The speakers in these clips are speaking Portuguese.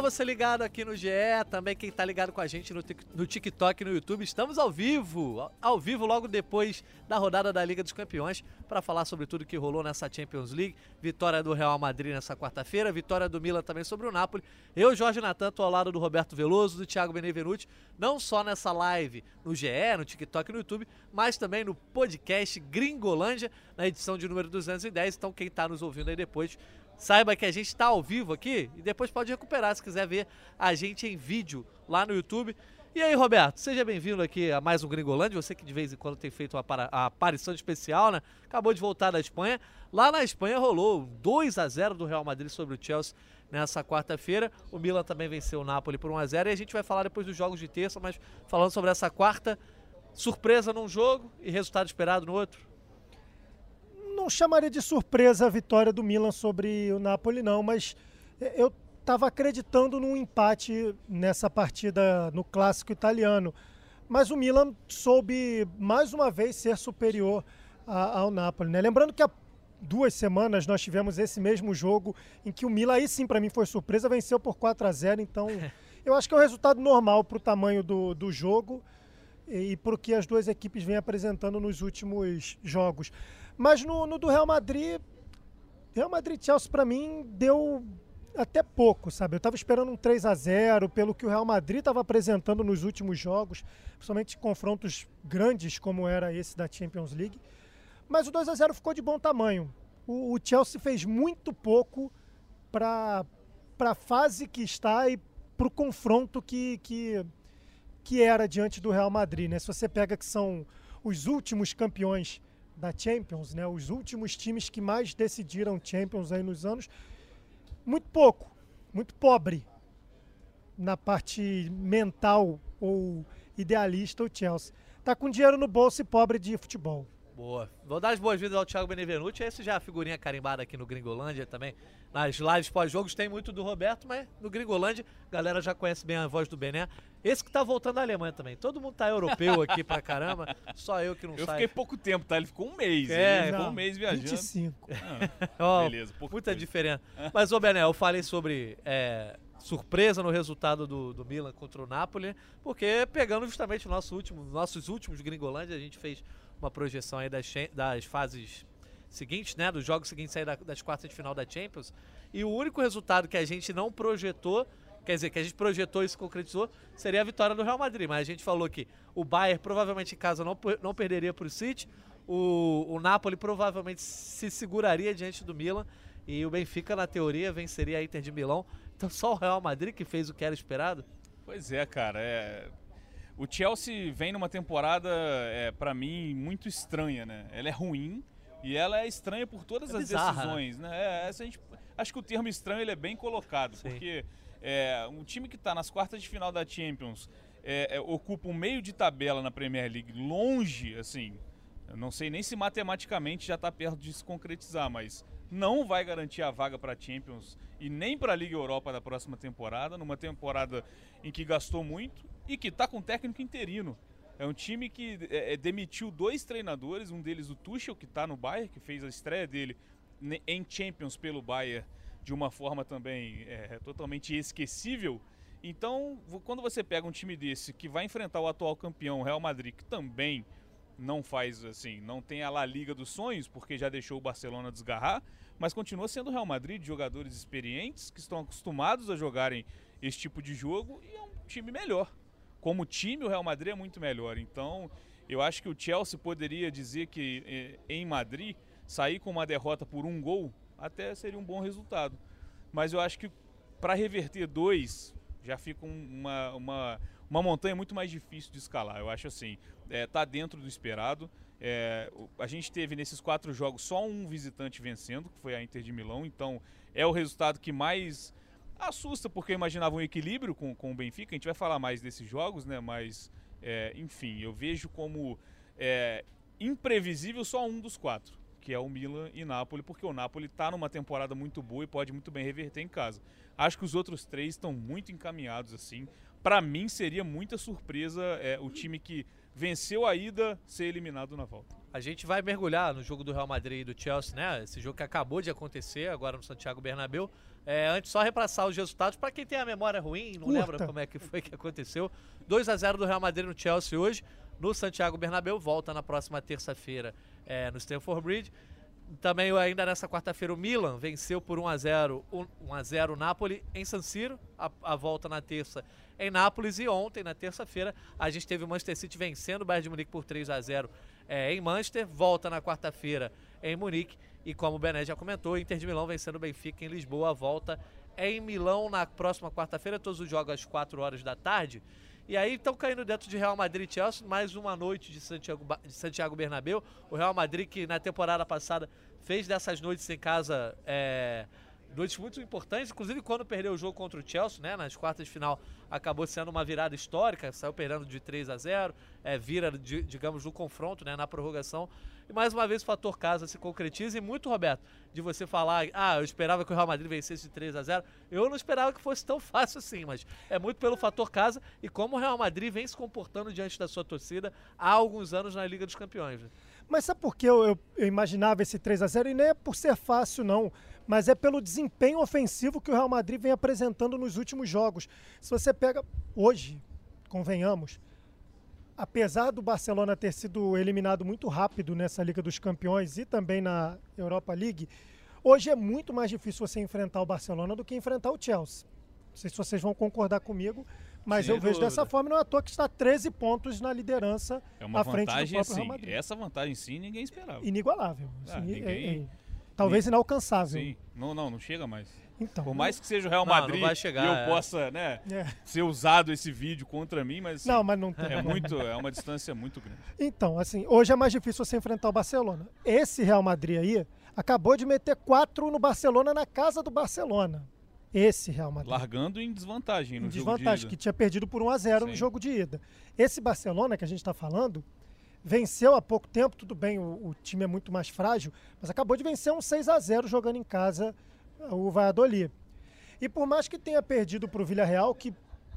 Você ligado aqui no GE, também quem tá ligado com a gente no, no TikTok e no YouTube. Estamos ao vivo, ao vivo logo depois da rodada da Liga dos Campeões, para falar sobre tudo que rolou nessa Champions League. Vitória do Real Madrid nessa quarta-feira, vitória do Milan também sobre o Napoli. Eu, Jorge Natan, tô ao lado do Roberto Veloso, do Thiago Benevenuti, não só nessa live no GE, no TikTok e no YouTube, mas também no podcast Gringolândia, na edição de número 210. Então quem tá nos ouvindo aí depois Saiba que a gente está ao vivo aqui e depois pode recuperar se quiser ver a gente em vídeo lá no YouTube. E aí, Roberto, seja bem-vindo aqui a mais um Gringolândia. Você que de vez em quando tem feito a aparição especial, né? Acabou de voltar da Espanha. Lá na Espanha rolou 2 a 0 do Real Madrid sobre o Chelsea nessa quarta-feira. O Milan também venceu o Napoli por 1 a 0 e a gente vai falar depois dos jogos de terça, mas falando sobre essa quarta surpresa num jogo e resultado esperado no outro não chamaria de surpresa a vitória do Milan sobre o Napoli, não, mas eu estava acreditando num empate nessa partida no clássico italiano. Mas o Milan soube mais uma vez ser superior a, ao Napoli. Né? Lembrando que há duas semanas nós tivemos esse mesmo jogo em que o Milan, aí sim para mim foi surpresa, venceu por 4 a 0 Então eu acho que é um resultado normal para o tamanho do, do jogo e, e para o que as duas equipes vêm apresentando nos últimos jogos. Mas no, no do Real Madrid, Real Madrid Chelsea para mim deu até pouco, sabe? Eu estava esperando um 3 a 0 pelo que o Real Madrid estava apresentando nos últimos jogos, principalmente confrontos grandes como era esse da Champions League. Mas o 2 a 0 ficou de bom tamanho. O, o Chelsea fez muito pouco para a fase que está e para o confronto que, que, que era diante do Real Madrid. Né? Se você pega que são os últimos campeões da Champions, né? Os últimos times que mais decidiram Champions aí nos anos, muito pouco, muito pobre na parte mental ou idealista o Chelsea. Tá com dinheiro no bolso e pobre de futebol. Boa. Vou dar as boas-vindas ao Thiago Benevenuti. Esse já é a figurinha carimbada aqui no Gringolândia também. Nas lives pós-jogos tem muito do Roberto, mas no Gringolândia a galera já conhece bem a voz do Bené. Esse que tá voltando da Alemanha também. Todo mundo tá europeu aqui pra caramba. Só eu que não eu sai. Eu fiquei pouco tempo, tá? Ele ficou um mês. É, ele ficou um mês viajando. 25. Ah, beleza. Muita coisa. diferença. Mas, ô Bené, eu falei sobre... É, surpresa no resultado do, do Milan contra o Napoli, porque pegando justamente o nosso último, nossos últimos Gringolândia, a gente fez uma projeção aí das, das fases seguintes, né? Dos jogos seguintes aí das quartas de final da Champions. E o único resultado que a gente não projetou, quer dizer, que a gente projetou e se concretizou, seria a vitória do Real Madrid. Mas a gente falou que o Bayern provavelmente em casa não, não perderia para o City, o, o Napoli provavelmente se seguraria diante do Milan e o Benfica, na teoria, venceria a Inter de Milão. Então só o Real Madrid que fez o que era esperado? Pois é, cara. É... O Chelsea vem numa temporada, é, para mim, muito estranha, né? Ela é ruim e ela é estranha por todas é as bizarra. decisões, né? É, essa a gente, acho que o termo estranho ele é bem colocado, Sim. porque é, um time que está nas quartas de final da Champions é, é, ocupa um meio de tabela na Premier League longe, assim, eu não sei nem se matematicamente já está perto de se concretizar, mas não vai garantir a vaga para a Champions e nem para a Liga Europa da próxima temporada, numa temporada em que gastou muito e que está com técnico interino. É um time que é, é, demitiu dois treinadores, um deles o Tuchel, que está no Bayern, que fez a estreia dele em Champions pelo Bayern de uma forma também é, totalmente esquecível. Então, quando você pega um time desse que vai enfrentar o atual campeão, o Real Madrid, que também não faz assim, não tem a La Liga dos sonhos, porque já deixou o Barcelona desgarrar, mas continua sendo o Real Madrid jogadores experientes que estão acostumados a jogarem esse tipo de jogo e é um time melhor. Como time, o Real Madrid é muito melhor. Então, eu acho que o Chelsea poderia dizer que eh, em Madrid sair com uma derrota por um gol até seria um bom resultado. Mas eu acho que para reverter dois já fica uma, uma, uma montanha muito mais difícil de escalar. Eu acho assim, é, dentro do esperado. É, a gente teve nesses quatro jogos só um visitante vencendo, que foi a Inter de Milão, então é o resultado que mais assusta, porque eu imaginava um equilíbrio com, com o Benfica. A gente vai falar mais desses jogos, né? Mas, é, enfim, eu vejo como é, imprevisível só um dos quatro, que é o Milan e Napoli, porque o Napoli está numa temporada muito boa e pode muito bem reverter em casa. Acho que os outros três estão muito encaminhados assim. Para mim seria muita surpresa é, o time que venceu a ida ser eliminado na volta. A gente vai mergulhar no jogo do Real Madrid e do Chelsea, né? Esse jogo que acabou de acontecer agora no Santiago Bernabéu. É, antes, só repassar os resultados para quem tem a memória ruim, não Curta. lembra como é que foi que aconteceu. 2 a 0 do Real Madrid no Chelsea hoje, no Santiago Bernabéu. Volta na próxima terça-feira é, no Stamford Bridge. Também ainda nessa quarta-feira o Milan venceu por 1 a 0 1 a 0 o Napoli em San Siro. A, a, volta na terça em Nápoles e ontem na terça-feira a gente teve o Manchester City vencendo o Bayern de Munique por 3 a 0 é, em Manchester. Volta na quarta-feira em Munique e como o Bené já comentou, Inter de Milão vencendo o Benfica em Lisboa. Volta em Milão na próxima quarta-feira, todos os jogos às 4 horas da tarde. E aí estão caindo dentro de Real Madrid e Chelsea, mais uma noite de Santiago, de Santiago Bernabéu. O Real Madrid que na temporada passada fez dessas noites em casa é, noites muito importantes, inclusive quando perdeu o jogo contra o Chelsea, né, nas quartas de final, acabou sendo uma virada histórica, saiu perdendo de 3 a 0, é, vira, de, digamos, no confronto, né, na prorrogação. E mais uma vez o fator casa se concretiza e muito, Roberto, de você falar, ah, eu esperava que o Real Madrid vencesse de 3 a 0 eu não esperava que fosse tão fácil assim, mas é muito pelo fator casa e como o Real Madrid vem se comportando diante da sua torcida há alguns anos na Liga dos Campeões. Né? Mas sabe por que eu, eu, eu, imaginava esse 3 a 0 E nem é por ser fácil, não. Mas é pelo desempenho ofensivo que o Real Madrid vem apresentando nos últimos jogos. Se você pega hoje, convenhamos, apesar do Barcelona ter sido eliminado muito rápido nessa Liga dos Campeões e também na Europa League, hoje é muito mais difícil você enfrentar o Barcelona do que enfrentar o Chelsea. Não sei se vocês vão concordar comigo, mas Sem eu vejo dúvida. dessa forma, não é à toa que está 13 pontos na liderança É uma à frente do vantagem próprio assim. Real Madrid. Essa vantagem sim ninguém esperava. Inigualável. Ah, assim, ninguém- é- é- talvez inalcançável. Sim. Não, não, não chega mais. Então, Por mais que seja o Real Não, não Madrid vai chegar, e eu é. possa, né, É. ser usado esse vídeo contra mim, mas Não, mas não tem. é muito, é uma distância muito grande. Então, assim, hoje é mais difícil você enfrentar o Barcelona. Esse Real Madrid aí acabou de meter quatro no Barcelona na casa do Barcelona. Esse Real Madrid. Largando em desvantagem em no desvantagem, jogo que de ida. tinha perdido por 1 a 0 no jogo de ida. Esse Barcelona que a gente está falando venceu há pouco tempo, tudo bem, o, o time é muito mais frágil, mas acabou de vencer um 6 a 0 jogando em casa o Valladolid. E por mais que tenha perdido para o Villarreal, que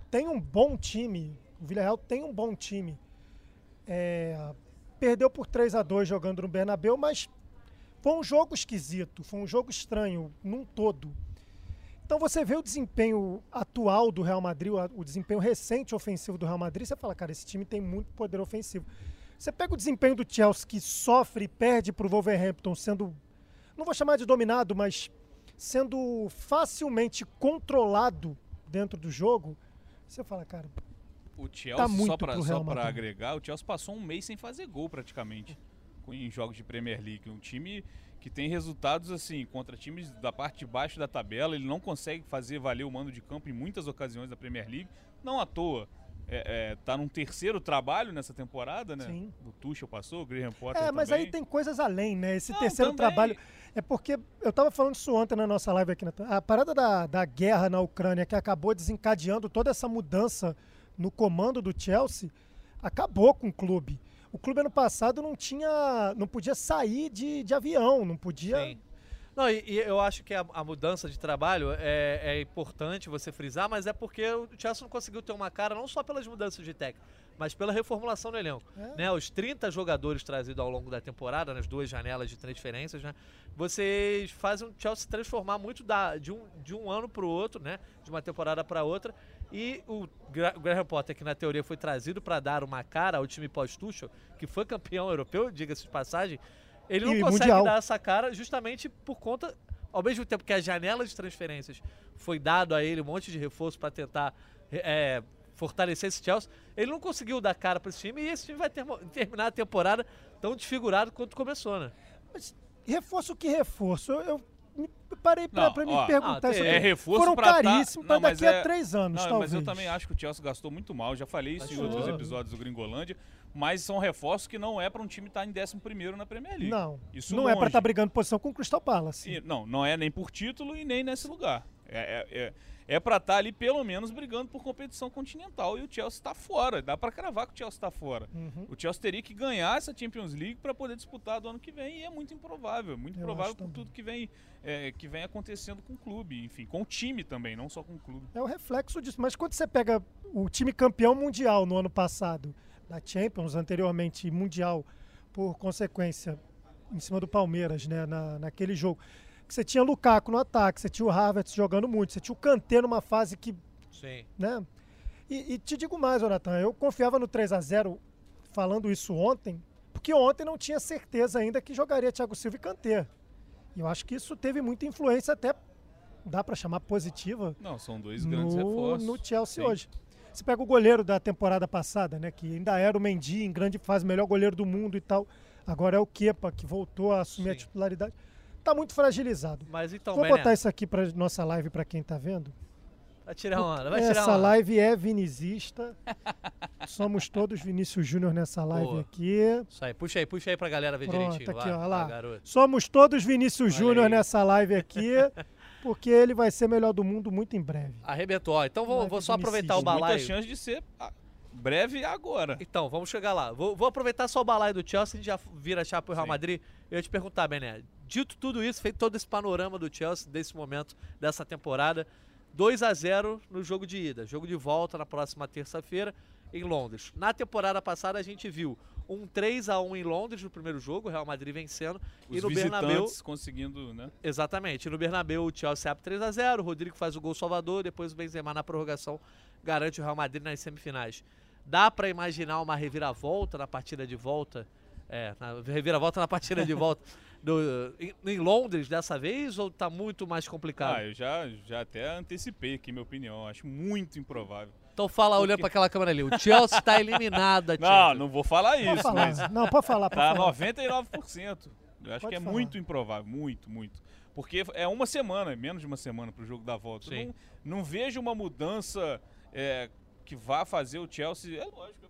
tem um bom time, o Villarreal tem um bom time, é, perdeu por 3 a 2 jogando no Bernabéu, mas foi um jogo esquisito, foi um jogo estranho num todo. Então você vê o desempenho atual do Real Madrid, o, desempenho recente ofensivo do Real Madrid, você fala, cara, esse time tem muito poder ofensivo. Você pega o desempenho do Chelsea que sofre e perde para o Wolverhampton, sendo, não vou chamar de dominado, mas sendo facilmente controlado dentro do jogo, você fala, cara, O Chelsea, Tá muito só pra, pro só pra agregar, o Chelsea passou um mês sem fazer gol praticamente em jogos de Premier League. Um time que tem resultados assim, contra times da parte de baixo da tabela, ele não consegue fazer valer o mando de campo em muitas ocasiões da Premier League. Não à toa. É, é, tá num terceiro trabalho nessa temporada, né? Sim. O Tuchel passou, o Graham Potter É, mas também. aí tem coisas além, né? Esse Não, terceiro também. trabalho. É porque eu tava falando isso ontem na nossa live aqui. Na... A parada da, da guerra na Ucrânia, que acabou desencadeando toda essa mudança no comando do Chelsea, acabou com o clube. O clube ano passado não tinha. não podia sair de, de avião, não podia. Sim. Não, e, e eu acho que a, a mudança de trabalho é, é importante você frisar, mas é porque o Chelsea não conseguiu ter uma cara não só pelas mudanças de técnico, mas pela reformulação do elenco. É. Né, os 30 jogadores trazidos ao longo da temporada, nas duas janelas de transferências, né? Vocês fazem o Chelsea se transformar muito da, de, um, de um ano para o outro, né? De uma temporada para outra. E o, Gra o Graham Potter, que na teoria foi trazido para dar uma cara ao time pós-Tuchel, que foi campeão europeu, diga-se de passagem, ele não E consegue mundial. dar essa cara justamente por conta, ao mesmo tempo que a janela de transferências foi dado a ele um monte de reforço para tentar é, fortalecer esse Chelsea, ele não conseguiu dar cara para esse time e esse time vai termo- terminar a temporada tão desfigurado quanto começou, né? Mas reforço que reforço? Eu, eu me parei pra me ó, perguntar ah, isso. É reforço Foram pra tá- caríssimos Não, para mas daqui é- a três anos, Não, talvez. mas eu também acho que o Chelsea gastou muito mal. Já falei isso em Gastou. outros episódios do Gringolândia. Mas são reforços que não é para um time estar em 11 na Premier League. Não, Isso não é para longe. estar brigando posição com o Crystal Palace. E, não, não é nem por título e nem nesse lugar. É, é, é, é para estar tá ali pelo menos brigando por competição continental e o Chelsea está fora. Dá para cravar que o Chelsea está fora. Uhum. O Chelsea teria que ganhar essa Champions League para poder disputar do ano que vem e é muito improvável, muito Eu improvável por tudo que vem é, que vem acontecendo com o clube, enfim, com o time também, não só com o clube. É o reflexo disso. Mas quando você pega o time campeão mundial no ano passado, da Champions, anteriormente mundial, por consequência, em cima do Palmeiras, né, na, naquele jogo você tinha Lukaku no ataque, você tinha o Havertz jogando muito, você tinha o Kanté numa fase que... Sim. Né? E, e te digo mais, Jonathan, eu confiava no 3 a 0 falando isso ontem, porque ontem não tinha certeza ainda que jogaria Thiago Silva e Kanté. E eu acho que isso teve muita influência até dá para chamar positiva. Não, são dois grandes no, reforços. No Chelsea Sim. hoje. Você pega o goleiro da temporada passada, né, que ainda era o Mendy em grande fase, melhor goleiro do mundo e tal. Agora é o Kepa que voltou a assumir Sim. a titularidade tá muito fragilizado. Mas então, Vou botar isso aqui para nossa live para quem tá vendo. Vai tirar onda, vai Essa tirar onda. live é vinizista. Somos todos Vinícius Júnior nessa live Boa. aqui. Isso aí, puxa aí, puxa aí pra galera ver Pronto, direitinho. aqui, ó, lá. Somos todos Vinícius Júnior nessa live aqui. porque ele vai ser melhor do mundo muito em breve. Arrebentou. Então vou, vou só aproveitar o balaio. Muita chance de ser breve agora. Então, vamos chegar lá. Vou, vou aproveitar só o balaio do Chelsea, a gente já vira a chapa pro Real Sim. Madrid. Eu ia te perguntar, Bené, dito tudo isso, feito todo esse panorama do Chelsea desse momento, dessa temporada, 2 a 0 no jogo de ida. Jogo de volta na próxima terça-feira em Londres. Na temporada passada a gente viu um 3 a 1 em Londres no primeiro jogo, o Real Madrid vencendo Os e no Bernabéu conseguindo, né? Exatamente. No Bernabéu o Chelsea abre 3 a 0, o Rodrigo faz o gol salvador, depois o Benzema na prorrogação garante o Real Madrid nas semifinais. Dá para imaginar uma reviravolta na partida de volta é, na reviravolta na partida de volta do, em, em, Londres dessa vez ou tá muito mais complicado? Ah, eu já, já até antecipei aqui minha opinião. Acho muito improvável. Então fala Porque... olhando para aquela câmera ali. O Chelsea está eliminado. Não, não vou falar isso. Pode falar. Mas não, pode falar. Tá falar. 99%. Eu acho pode que é falar. muito improvável. Muito, muito. Porque é uma semana, menos de uma semana para o jogo da volta. Não, não, vejo uma mudança é, que vá fazer o Chelsea. É lógico,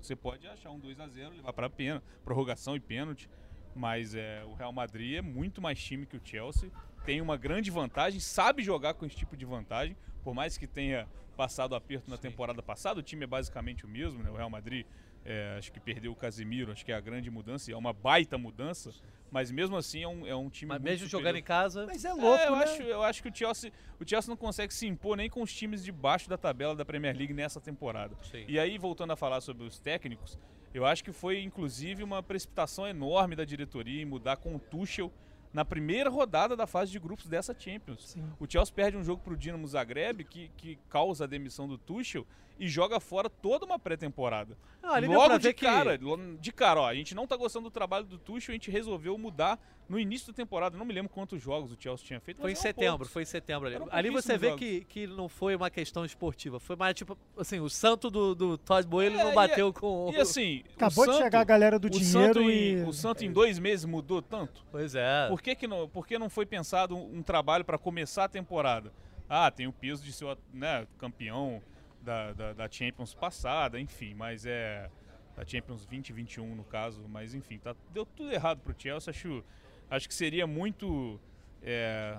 você pode achar um 2 a 0 levar para pena, prorrogação e pênalti, mas é, o Real Madrid é muito mais time que o Chelsea, tem uma grande vantagem, sabe jogar com esse tipo de vantagem, por mais que tenha passado aperto na Sim. temporada passada, o time é basicamente o mesmo, né? O Real Madrid é, acho que perdeu o Casemiro, acho que é a grande mudança, e é uma baita mudança, mas mesmo assim é um, é um time Mas mesmo superior. jogando em casa. Mas é louco, é, eu né? Acho, eu acho que o Chelsea, o Chelsea não consegue se impor nem com os times de baixo da tabela da Premier League nessa temporada. Sim. E aí, voltando a falar sobre os técnicos, eu acho que foi inclusive uma precipitação enorme da diretoria em mudar com o Tuchel na primeira rodada da fase de grupos dessa Champions. Sim. O Chelsea perde um jogo para o Dinamo Zagreb que, que causa a demissão do Tuchel e joga fora toda uma pré-temporada. Ah, Logo de cara, que... de cara, ó, a gente não tá gostando do trabalho do Tuchel, a gente resolveu mudar no início da temporada. Não me lembro quantos jogos o Chelsea tinha feito. Foi em setembro, poucos. foi em setembro ali. Ali você vê que, que não foi uma questão esportiva, foi mais tipo, assim, o santo do, do Todd Boyle é, não bateu e, com... E assim... Acabou de chegar a galera do dinheiro e... Em, o santo em dois meses mudou tanto? Pois é. Por que, que, não, por que não foi pensado um, um trabalho para começar a temporada? Ah, tem o peso de ser né, campeão da, da, da, Champions passada, enfim, mas é. Da Champions 2021 no caso, mas enfim, tá, deu tudo errado pro Chelsea. Acho, acho que seria muito. É,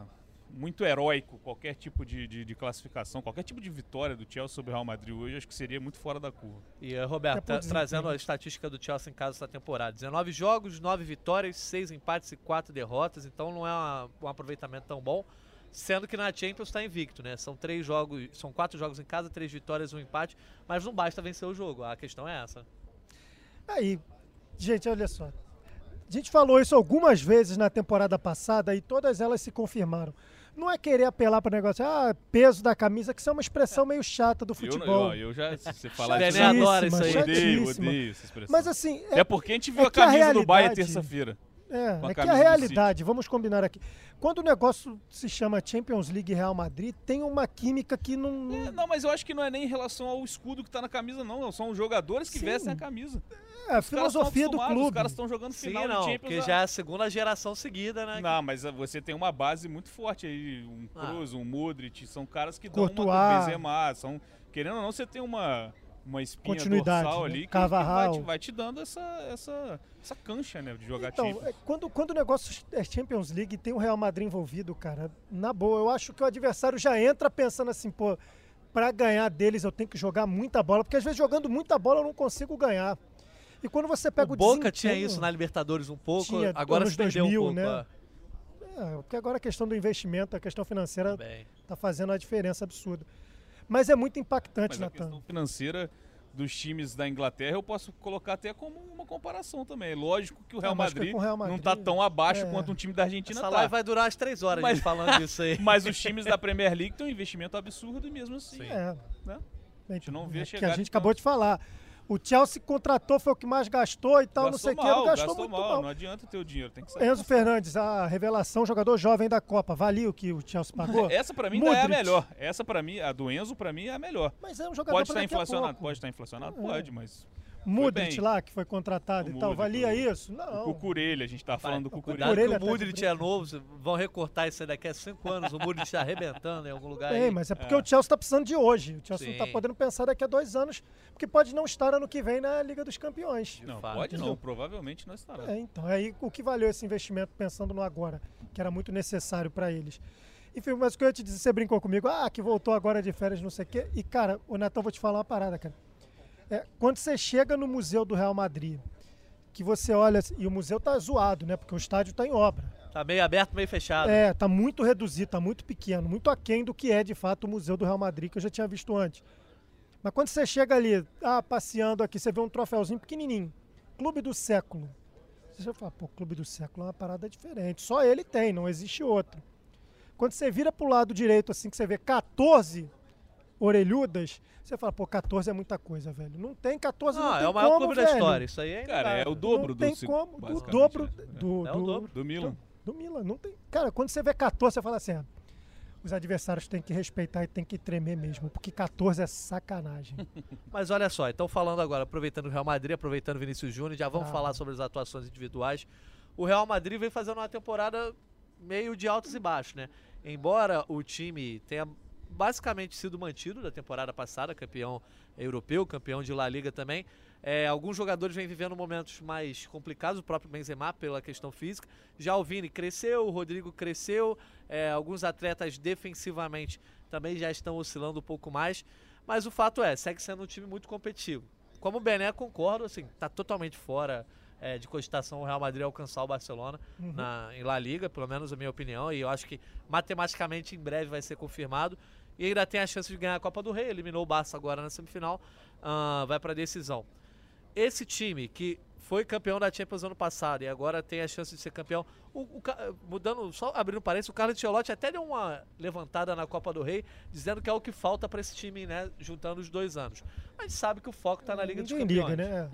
muito heróico qualquer tipo de, de, de, classificação, qualquer tipo de vitória do Chelsea sobre o Real Madrid hoje, acho que seria muito fora da curva. E eh, Roberto, tá, trazendo a estatística do Chelsea em casa essa temporada: 19 jogos, 9 vitórias, 6 empates e 4 derrotas, então não é uma, um aproveitamento tão bom. Sendo que na Champions está invicto, né? São três jogos, são quatro jogos em casa, três vitórias, um empate, mas não basta vencer o jogo. A questão é essa. Aí, gente, olha só. A gente falou isso algumas vezes na temporada passada e todas elas se confirmaram. Não é querer apelar para o negócio, ah, peso da camisa, que isso é uma expressão meio chata do futebol. Eu, eu, eu já, você falar isso, adora isso aí. Odeio, odeio essa expressão. Mas assim... É, é porque a gente viu é a camisa a do Bahia terça-feira. É, é que a realidade, vamos combinar aqui. Quando o negócio se chama Champions League Real Madrid, tem uma química que não. É, não, mas eu acho que não é nem em relação ao escudo que está na camisa, não. São os jogadores que Sim. vestem a camisa. É, a filosofia do clube. Os caras estão jogando final Sim, não, Champions. Porque já é a segunda geração seguida, né? Não, mas você tem uma base muito forte aí. Um Kroos, ah. um Modric, são caras que Courtois. dão uma Benzema. São, querendo ou não, você tem uma uma espinha Continuidade, dorsal né? ali que, que vai, te, vai te dando essa, essa, essa cancha né, de jogar Então, Champions. é, quando, quando o negócio é Champions League e tem o Real Madrid envolvido, cara, na boa, eu acho que o adversário já entra pensando assim, pô, pra ganhar deles eu tenho que jogar muita bola, porque às vezes jogando muita bola eu não consigo ganhar. E quando você pega o, o Boca tinha isso na Libertadores um pouco, Tinha, agora se perdeu 2000, um pouco. né? é. É, porque agora a questão do investimento, a questão financeira Bem. tá fazendo uma diferença absurda. Mas é muito impactante, Mas a Natan. questão financeira dos times da Inglaterra eu posso colocar até como uma comparação também. Lógico que o Real, Madrid, o Real não Madrid, está tão abaixo é. quanto um time da Argentina Essa tá. live vai durar umas três horas Mas- gente falando disso aí. Mas os times da Premier League têm um investimento absurdo e mesmo assim. Sim. É. Né? A gente não vê é, chegar Que a gente acabou de falar. O Chelsea contratou, foi o que mais gastou e tal, não sei o que. Não gastou, gastou muito mal. mal. Não adianta ter o dinheiro, tem que saber. Enzo Fernandes, a revelação, jogador jovem da Copa. Valia o que o Chelsea pagou? Essa pra mim ainda é a melhor. Essa pra mim, a do Enzo pra mim é a melhor. Mas é um jogador Pode estar inflacionado, pouco. pode estar inflacionado, É. pode, mas Bem. lá, que foi contratado O e tal, valia o- isso? o Não. Cucurelha, a gente tá falando do Cuidado Cucurelha. Orelha que o Mudrit é novo, vão recortar isso aí daqui a cinco anos, o Mudrit está arrebentando em algum lugar Bem, aí. mas é porque É. o Chelsea tá precisando de hoje. O Chelsea não tá Sim. podendo pensar daqui a dois anos, porque pode não estar ano que vem na Liga dos Campeões. Não, fato. pode não, Entendeu? provavelmente não estará. É, então, aí o que valeu esse investimento pensando no agora, que era muito necessário para eles. Enfim, mas o que eu ia te dizer, você brincou comigo, ah, que voltou agora de férias, não sei o quê. E, cara, o Netão, vou te falar uma parada, cara. É, quando você chega no Museu do Real Madrid, que você olha, e o museu tá zoado, né? Porque o estádio tá em obra. Tá meio aberto, meio fechado. É, tá muito reduzido, tá muito pequeno, muito aquém do que é de fato o Museu do Real Madrid, que eu já tinha visto antes. Mas quando você chega ali, ah, passeando aqui, você vê um troféuzinho pequenininho, Clube do Século. Você fala, pô, Clube do Século é uma parada diferente. Só ele tem, não existe outro. Quando você vira pro lado direito, assim, que você vê 14 orelhudas, você fala, pô, 14 é muita coisa, velho. Não tem 14, não, Não, tem é o maior como, clube velho. da história. Isso aí é Cara, é o dobro não do tem como, do dobro né? do, É o do- dobro. do Milan. do Milan. Não tem... Cara, quando você vê 14, você fala assim, ah, os adversários têm que respeitar e tem que tremer mesmo, porque 14 é sacanagem. Mas olha só, então falando agora, aproveitando o Real Madrid, aproveitando o Vinícius Júnior, já vamos Ah. falar sobre as atuações individuais. O Real Madrid vem fazendo uma temporada meio de altos e baixos, né? Embora o time tenha basicamente sido mantido da temporada passada, campeão europeu, campeão de La Liga também, é, alguns jogadores vêm vivendo momentos mais complicados, o próprio Benzema pela questão física. Já o Vini cresceu, o Rodrigo cresceu, é, alguns atletas defensivamente também já estão oscilando um pouco mais. Mas o fato é, segue sendo um time muito competitivo. Como o Bené, concordo, assim, tá totalmente fora é, de cogitação o Real Madrid alcançar o Barcelona Uhum. na, em La Liga, pelo menos a minha opinião, e eu acho que matematicamente em breve vai ser confirmado. E ainda tem a chance de ganhar a Copa do Rei, eliminou o Barça agora na semifinal, ah, vai para decisão. Esse time que foi campeão da Champions ano passado e agora tem a chance de ser campeão. O, o mudando, só abrindo parênteses, o Carlos Ancelotti até deu uma levantada na Copa do Rei, dizendo que é o que falta para esse time, né, juntando os dois anos. Mas a gente sabe que o foco tá na Liga dos Campeões. liga, né?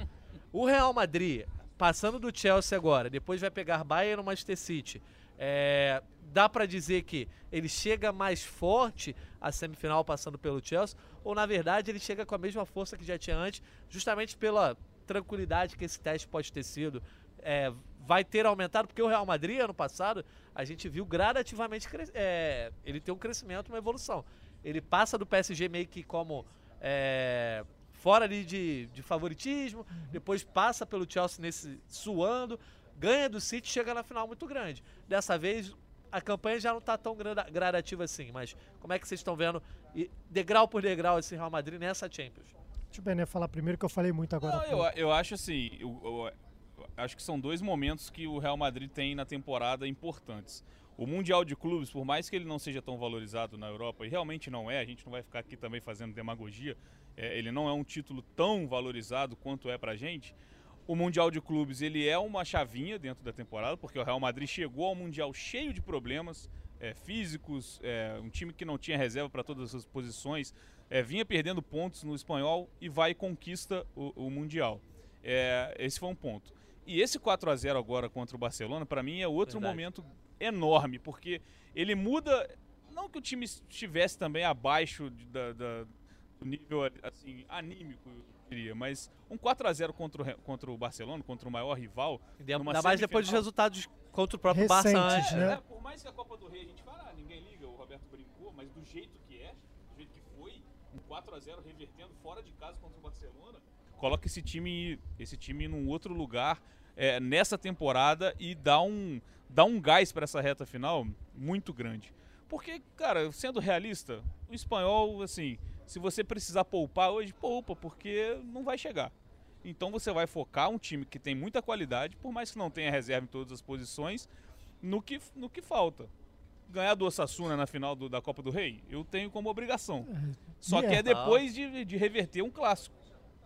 O Real Madrid, passando do Chelsea agora, depois vai pegar Bayern no Manchester City. É, dá pra dizer que ele chega mais forte à semifinal passando pelo Chelsea, ou na verdade ele chega com a mesma força que já tinha antes, justamente pela tranquilidade que esse teste pode ter sido. É, vai ter aumentado, porque o Real Madrid, ano passado, a gente viu gradativamente é, ele ter um crescimento, uma evolução. Ele passa do PSG meio que como é, fora ali de, de favoritismo, depois passa pelo Chelsea nesse suando, ganha do City, chega na final muito grande. Dessa vez a campanha já não está tão grada- gradativa assim, mas como é que vocês estão vendo e degrau por degrau esse Real Madrid nessa Champions? Deixa o Bené falar primeiro que eu falei muito agora. Não, eu, eu acho assim, eu, eu- eu acho que são dois momentos que o Real Madrid tem na temporada importantes. O Mundial de Clubes, por mais que ele não seja tão valorizado na Europa, e realmente não é, a gente não vai ficar aqui também fazendo demagogia, é, ele não é um título tão valorizado quanto é pra gente. O Mundial de Clubes, ele é uma chavinha dentro da temporada, porque o Real Madrid chegou ao Mundial cheio de problemas é, físicos, é, um time que não tinha reserva para todas as posições, é, vinha perdendo pontos no espanhol e vai e conquista o, o Mundial. É, esse foi um ponto. E esse 4 a 0 agora contra o Barcelona, para mim, é outro Verdade. momento enorme, porque ele muda. Não que o time estivesse também abaixo de- da- da- do nível assim, anímico, diria, mas um 4 a 0 contra o, contra o Barcelona, contra o maior rival. Ainda mais depois dos resultados contra o próprio Barça Recentes, antes. né? é, por mais que a Copa do Rei a gente fala, ah, ninguém liga, o Roberto brincou, mas do jeito que é, do do jeito que foi, um 4 a 0 revertendo fora de casa contra o Barcelona, coloca esse time, esse time num outro lugar é, nessa temporada e dá um, dá um gás para essa reta final muito grande. Porque, cara, sendo realista, o espanhol, assim, se você precisar poupar hoje, poupa, porque não vai chegar. Então você vai focar um time que tem muita qualidade, por mais que não tenha reserva em todas as posições, no que, no que falta. Ganhar do Osasuna na final do, da Copa do Rei, eu tenho como obrigação. Só que é depois de, de reverter um clássico,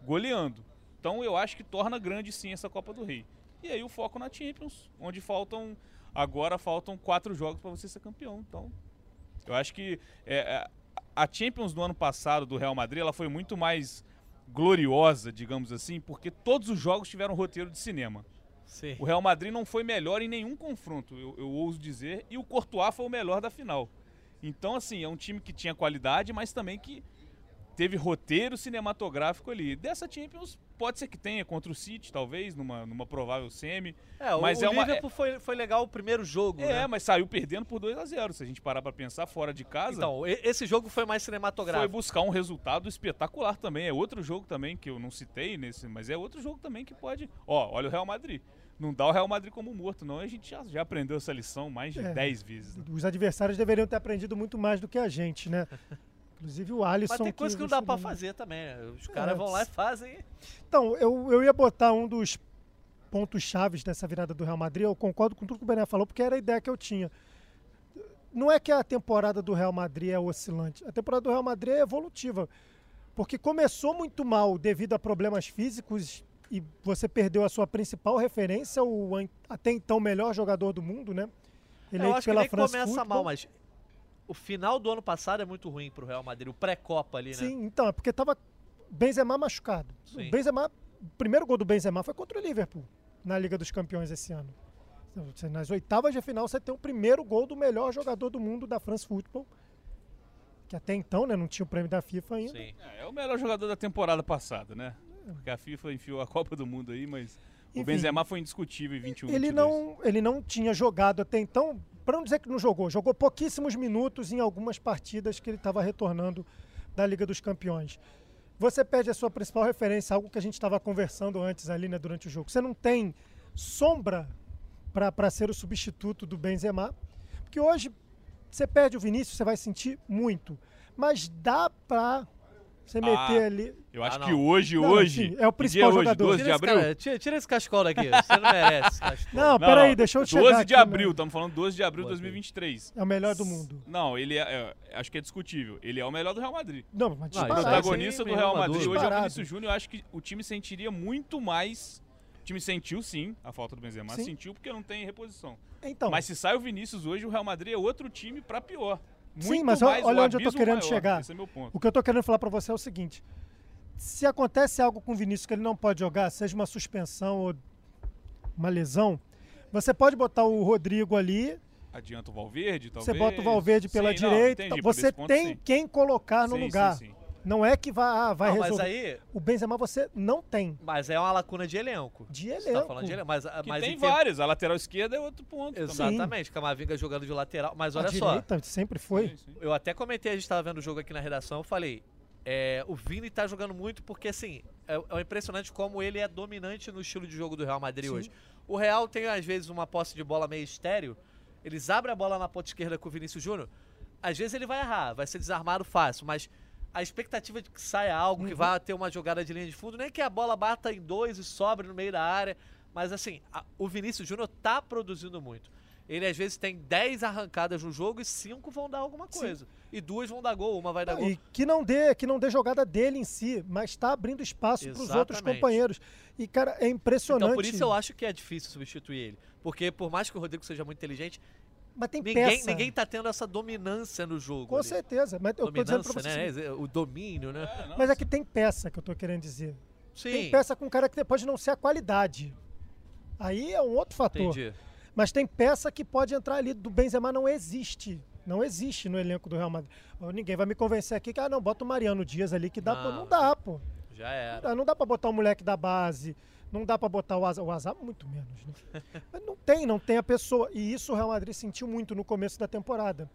goleando. Então eu acho que torna grande sim essa Copa do Rei. E aí o foco na Champions, onde faltam. Agora faltam quatro jogos para você ser campeão. Então, eu acho que é, é, a Champions do ano passado do Real Madrid ela foi muito mais gloriosa, digamos assim, porque todos os jogos tiveram roteiro de cinema. Sim. O Real Madrid não foi melhor em nenhum confronto, eu, eu ouso dizer, e o Courtois foi o melhor da final. Então, assim, é um time que tinha qualidade, mas também que teve roteiro cinematográfico ali. Dessa Champions, pode ser que tenha contra o City, talvez, numa, numa provável semi. É, mas o, é o uma, Liverpool foi, foi legal o primeiro jogo, é, né? mas saiu perdendo por 2 a 0 Se a gente parar pra pensar fora de casa, Então, esse jogo foi mais foi cinematográfico. buscar um resultado espetacular também. É outro jogo também que eu não citei nesse, mas é outro jogo também que pode. Ó, olha o Real Madrid. Não dá o Real Madrid como morto, não. A gente já, já aprendeu essa lição mais de É. 10 vezes. né? Os adversários deveriam ter aprendido muito mais do que a gente, né? Inclusive o Alisson. Mas tem coisa que não dá pra fazer também. né? Os caras É, vão lá e fazem. Então, eu, eu ia botar um dos pontos chaves dessa virada do Real Madrid, eu concordo com tudo que o Bené falou, porque era a ideia que eu tinha. Não é que a temporada do Real Madrid é oscilante, a temporada do Real Madrid é evolutiva, porque começou muito mal devido a problemas físicos e você perdeu a sua principal referência, o até então melhor jogador do mundo, né? eu Eleito acho que nem France começa Football. mal, mas o final do ano passado é muito ruim pro Real Madrid. O pré-copa ali, né? Sim, então, é porque tava Benzema machucado. Sim. O Benzema, o primeiro gol do Benzema foi contra o Liverpool na Liga dos Campeões esse ano. Então, Nas oitavas de final você tem o primeiro gol do melhor jogador do mundo da France Football, que até então, né, não tinha o prêmio da FIFA ainda. Sim. É, é o melhor jogador da temporada passada, né? Porque a FIFA enfiou a Copa do Mundo aí, mas o Enfim, Benzema foi indiscutível em 21 Ele 22. não, ele não tinha jogado até então, para não dizer que não jogou, jogou pouquíssimos minutos em algumas partidas que ele estava retornando da Liga dos Campeões. Você perde a sua principal referência, algo que a gente estava conversando antes ali, né, durante o jogo. Você não tem sombra para ser o substituto do Benzema, porque hoje você perde o Vinícius, você vai sentir muito, mas dá para você Ah, meter ali. Eu acho Ah, que hoje, Não, hoje. sim, é o que principal hoje? jogador. 12 de Tira esse, abril? cara, tira, tira esse cascola daqui. Você não merece esse cascola. Não, peraí, deixa eu chegar 12 de aqui, né? abril, estamos falando 12 de abril de 2023. É o melhor do mundo. Não, ele é, é, acho que é discutível. Ele é o melhor do Real Madrid. Não, mas Não, O protagonista do Real Madrid hoje é o. Vinícius Júnior. Eu acho que o time sentiria muito mais. O time sentiu sim a falta do Benzema, Sim. sentiu porque não tem reposição. Então, Mas se sai o Vinícius hoje, o Real Madrid é outro time pra pior. Muito Sim, mas olha o onde eu tô querendo maior. chegar. É o que eu tô querendo falar pra você é o seguinte: se acontece algo com o Vinícius que ele não pode jogar, seja uma suspensão ou uma lesão, você pode botar o Rodrigo ali, Adianta o Valverde, talvez. você bota o Valverde pela Sim, não, direita, entendi, então por você ponto, tem quem colocar no sim, lugar. sim. Não é que vai, ah, vai Não, mas resolver. aí. O Benzema você não tem. Mas é uma lacuna de elenco. De Você tá elenco. falando de elenco. Mas, Que mas tem vários. A lateral esquerda é outro ponto. Exatamente, Camavinga jogando de lateral. Mas olha a só, direita sempre foi. Sim, sim. eu até comentei, a gente tava vendo o jogo aqui na redação, eu falei, é, o Vini tá jogando muito porque, assim, é, é impressionante como ele é dominante no estilo de jogo do Real Madrid Sim. hoje. O Real tem, às vezes, uma posse de bola meio estéreo, eles abrem a bola na ponta esquerda com o Vinícius Júnior, às vezes ele vai errar, vai ser desarmado fácil, mas a expectativa de que saia algo, que Uhum. vá ter uma jogada de linha de fundo, nem que a bola bata em dois e sobre no meio da área, mas assim, a- o Vinícius Júnior tá produzindo muito. Ele às vezes tem 10 arrancadas no jogo e 5 vão dar alguma Sim. coisa. E duas vão dar gol, uma vai dar Não, gol. E que não dê, que não dê jogada dele em si, mas está abrindo espaço para os outros companheiros. E cara, é impressionante. Então por isso eu acho que é difícil substituir ele. Porque por mais que o Rodrigo seja muito inteligente, Mas tem ninguém, peça. ninguém tá tendo essa dominância no jogo. Com ali. certeza. Mas eu tô dizendo Dominância, pra você. né? O domínio, né? É, não, Mas é que tem peça que eu tô querendo dizer. Sim, Tem peça com cara que pode não ser a qualidade. Aí é um outro fator. entendi. Mas tem peça que pode entrar ali. Do Benzema não existe. Não existe no elenco do Real Madrid. Ninguém vai me convencer aqui que, ah, não, bota o Mariano Dias ali que dá. Pô, Não. não dá, pô. Já Não era. dá, não dá pra botar o moleque da base. Não dá pra botar o Azar. O Azar, muito menos, né? Mas não tem, não tem a pessoa. E isso o Real Madrid sentiu muito no começo da temporada.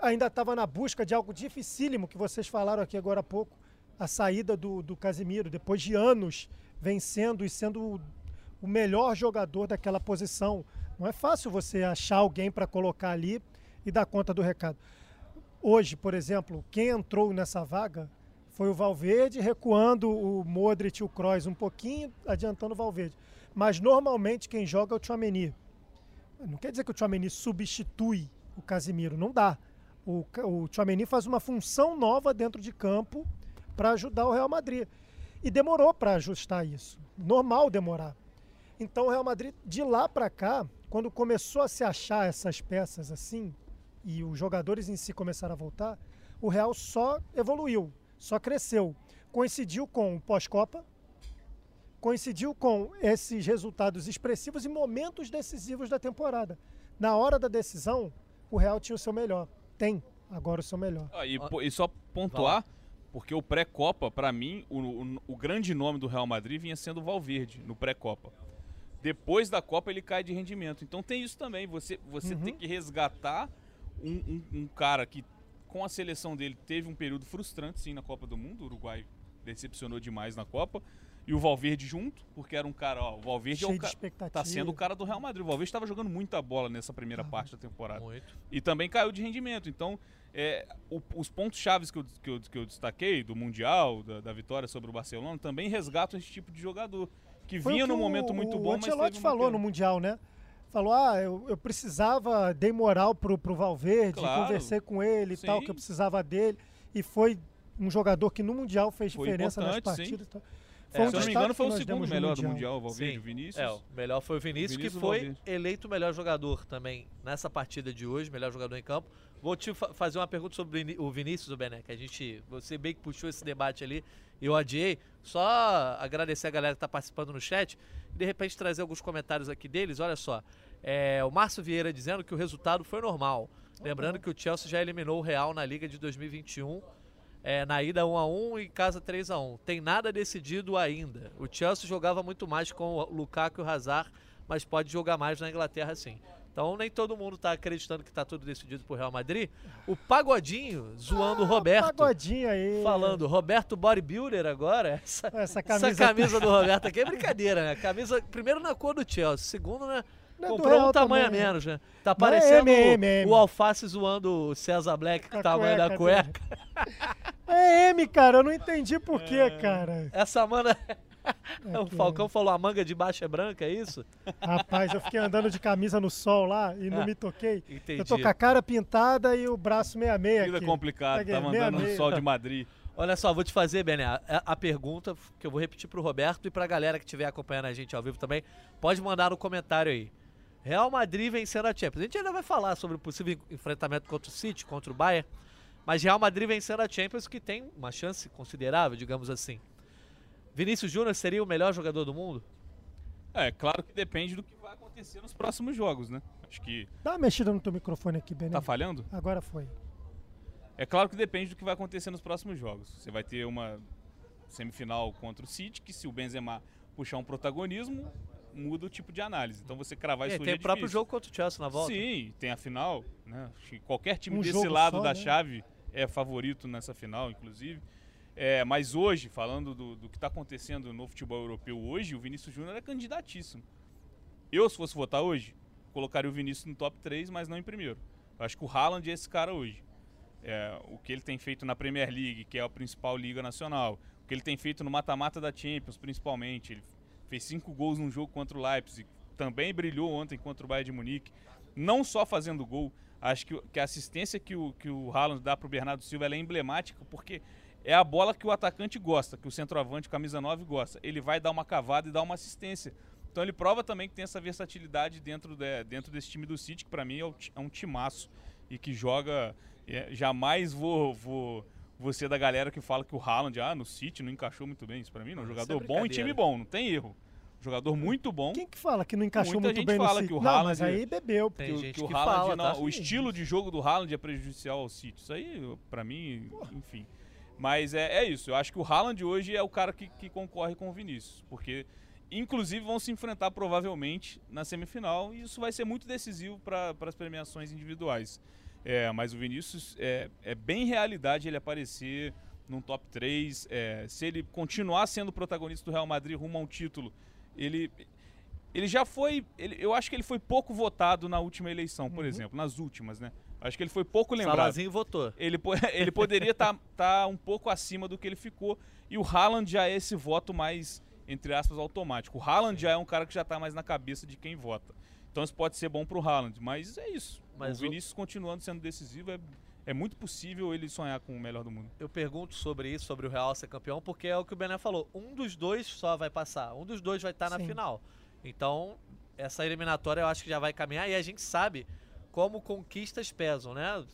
ainda estava na busca de algo dificílimo que vocês falaram aqui agora há pouco, a saída do, do Casimiro, depois de anos vencendo e sendo o melhor jogador daquela posição. Não é fácil você achar alguém para colocar ali e dar conta do recado. Hoje, por exemplo, quem entrou nessa vaga foi o Valverde, recuando o Modric e o Kroos um pouquinho, adiantando o Valverde. Mas normalmente quem joga é o Chouameni. Não quer dizer que o Chouameni substitui o Casimiro, não dá. O, o Chouameni faz uma função nova dentro de campo para ajudar o Real Madrid. E demorou para ajustar isso. Normal demorar. Então o Real Madrid, de lá para cá, quando começou a se achar essas peças assim, e os jogadores em si começaram a voltar, o Real só evoluiu, só cresceu. Coincidiu com o pós-Copa, coincidiu com esses resultados expressivos e momentos decisivos da temporada. Na hora da decisão, o Real tinha o seu melhor. Tem agora o seu melhor. Ah, e, e, só pontuar, porque o pré-Copa, para mim, o, o, o, grande nome do Real Madrid vinha sendo o Valverde no pré-Copa. Depois da Copa ele cai de rendimento. Então tem isso também. Você, você uhum. tem que resgatar um, um, um, cara que, com a seleção dele, teve um período frustrante, sim, na Copa do Mundo. O Uruguai decepcionou demais na Copa e o Valverde junto, porque era um cara, ó, o Valverde Cheio é o tá sendo o cara do Real Madrid. O Valverde estava jogando muita bola nessa primeira ah, parte da temporada. Muito. E também caiu de rendimento. Então, é, o, os pontos chaves que eu, que, eu, que eu destaquei do Mundial, da, da, vitória sobre o Barcelona, também resgatam esse tipo de jogador. Que Foi vinha num momento muito bom, o mas falou no Mundial, né? Falou, ah, eu, eu precisava, dei moral pro, pro Valverde, claro. conversei com ele e tal, que eu precisava dele. E foi um jogador que no Mundial fez foi diferença nas partidas. Sim. Foi é, um se não me engano, foi o segundo melhor do Mundial, o Valverde, o Vinícius. É, o melhor foi o Vinícius, Vinícius que foi eleito o melhor jogador também nessa partida de hoje, melhor jogador em campo. Vou te fa fazer uma pergunta sobre o Vinícius, o Bené, que a gente, você bem que puxou esse debate ali e eu adiei. Só agradecer a galera que está participando no chat e de repente trazer alguns comentários aqui deles. Olha só, é, o Márcio Vieira dizendo que o resultado foi normal. Lembrando que o Chelsea já eliminou o Real na Liga de 2021 é, na ida 1 a 1 e casa 3 a 1 Tem nada decidido ainda. O Chelsea jogava muito mais com o Lukaku e o Hazard, mas pode jogar mais na Inglaterra sim. Então nem todo mundo está acreditando que está tudo decidido por Real Madrid. O Pagodinho zoando ah, o Roberto. Pagodinho aí. Falando, Roberto Bodybuilder agora. Essa, essa camisa, essa camisa do Roberto aqui é brincadeira, né? Camisa, primeiro na cor do Chelsea, segundo, né? Não é Comprou um tamanho a menos, né? Tá é parecendo é M, o, o Alface zoando o César Black, o tamanho da cueca. É M, cara, eu não entendi por quê, é. cara. Essa mana. O Falcão falou a manga de baixo é branca, é isso? Rapaz, eu fiquei andando de camisa no sol lá e não me toquei. Entendi. Eu tô com a cara pintada e o braço meia-meia aqui. Vida complicado, tá andando no sol de Madrid. Olha só, vou te fazer, Bené, a, a, pergunta que eu vou repetir pro Roberto e pra galera que estiver acompanhando a gente ao vivo também. Pode mandar no comentário aí. Real Madrid vencendo a Champions. A gente ainda vai falar sobre o possível enfrentamento contra o City, contra o Bayern, mas Real Madrid vencendo a Champions, que tem uma chance considerável, digamos assim. Vinícius Júnior seria o melhor jogador do mundo? É, claro que depende do que vai acontecer nos próximos jogos, né? Acho que. Dá uma mexida no teu microfone aqui, Benê. Tá falhando? Agora foi. É claro que depende do que vai acontecer nos próximos jogos. Você vai ter uma semifinal contra o City, que se o Benzema puxar um protagonismo, muda o tipo de análise. Então você cravar isso é, Tem é o próprio jogo contra o Chelsea na volta. Sim, tem a final. Né? qualquer time um desse lado só, da né? chave é favorito nessa final, inclusive. É, mas hoje, falando do, do que está acontecendo no futebol europeu hoje, o Vinícius Júnior é candidatíssimo. Eu, se fosse votar hoje, colocaria o Vinícius no top 3, mas não em primeiro. Eu acho que o Haaland é esse cara hoje. É, o que ele tem feito na Premier League, que é a principal liga nacional, o que ele tem feito no mata-mata da Champions, principalmente. Ele fez cinco gols num jogo contra o Leipzig, também brilhou ontem contra o Bayern de Munique, não só fazendo gol, acho que, que a assistência que o, que o Haaland dá para o Bernardo Silva é emblemática, porque é a bola que o atacante gosta, que o centroavante, camisa 9, gosta. Ele vai dar uma cavada e dar uma assistência. Então ele prova também que tem essa versatilidade dentro, de, dentro desse time do City, que para mim é, é, um timaço e que joga. É, jamais vou, vou você da galera que fala que o Haaland, ah, no City não encaixou muito bem. Isso pra mim não. Jogador é bom e time bom, não tem erro. Jogador muito bom. Quem que fala que não encaixou Muita muito bem fala no que o Haaland, não, mas aí bebeu. Tem que, gente que o que Haaland fala, não, tá? o estilo de jogo do Haaland é prejudicial ao City. Isso aí, pra mim, Porra. enfim. Mas é, é, isso. Eu acho que o Haaland hoje é o cara que, que concorre com o Vinícius. Porque, inclusive, vão se enfrentar provavelmente na semifinal. E isso vai ser muito decisivo para as premiações individuais. É, mas o Vinícius é, é bem realidade ele aparecer num top 3. É, se ele continuar sendo protagonista do Real Madrid rumo a um título, ele, ele já foi. Ele, eu acho que ele foi pouco votado na última eleição, por uhum. exemplo, nas últimas, né? Acho que ele foi pouco lembrado. Salazinho votou. Ele, ele poderia estar tá, tá um pouco acima do que ele ficou. E o Haaland já é esse voto mais, entre aspas, automático. O Haaland Sim. já é um cara que já está mais na cabeça de quem vota. Então isso pode ser bom para o Haaland, mas é isso. Mas o Vinícius o... continuando sendo decisivo é, é muito possível ele sonhar com o melhor do mundo. Eu pergunto sobre isso, sobre o Real ser campeão, porque é o que o Bené falou. Um dos dois só vai passar, um dos dois vai estar tá na final. Então, essa eliminatória eu acho que já vai caminhar e a gente sabe como conquistas pesam, né?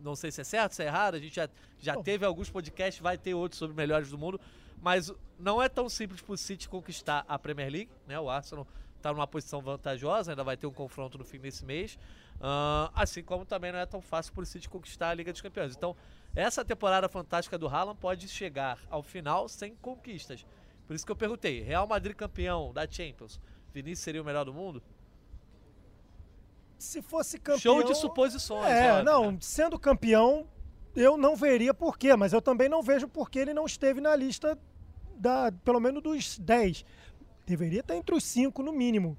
Não sei se é certo, se é errado, a gente já, já teve alguns podcasts, vai ter outros sobre melhores do mundo, mas não é tão simples para o City conquistar a Premier League, né? O Arsenal está numa posição vantajosa, ainda vai ter um confronto no fim desse mês, uh, assim como também não é tão fácil para o City conquistar a Liga dos Campeões. Então, essa temporada fantástica do Haaland pode chegar ao final sem conquistas. Por isso que eu perguntei, Real Madrid campeão da Champions, Vinícius seria o melhor do mundo? Se fosse campeão. Show de suposições. É, óbvio, não, sendo campeão, eu não veria por quê, mas eu também não vejo por que ele não esteve na lista da, pelo menos dos 10. Deveria estar entre os 5 no mínimo.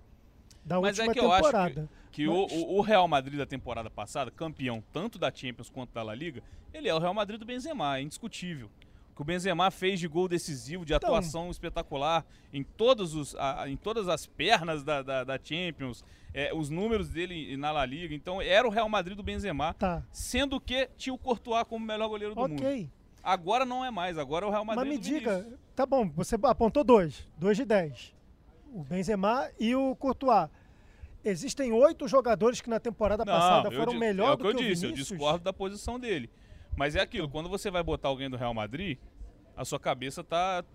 Da mas última é que temporada. eu acho que, que mas... o, o, Real Madrid da temporada passada, campeão tanto da Champions quanto da La Liga, ele é o Real Madrid do Benzema, é indiscutível que o Benzema fez de gol decisivo, de então, atuação espetacular em, todos os, a, em todas as pernas da, da, da Champions, é, os números dele na La Liga. Então era o Real Madrid do Benzema, tá. sendo que tinha o Courtois como melhor goleiro do okay. mundo. Agora não é mais, agora é o Real Madrid Mas me diga, tá bom, você apontou dois, dois de dez. O Benzema e o Courtois. Existem oito jogadores que na temporada não, passada foram melhores é do que, que eu disse, eu discordo da posição dele. Mas é aquilo, quando você vai botar alguém do Real Madrid, a sua cabeça tá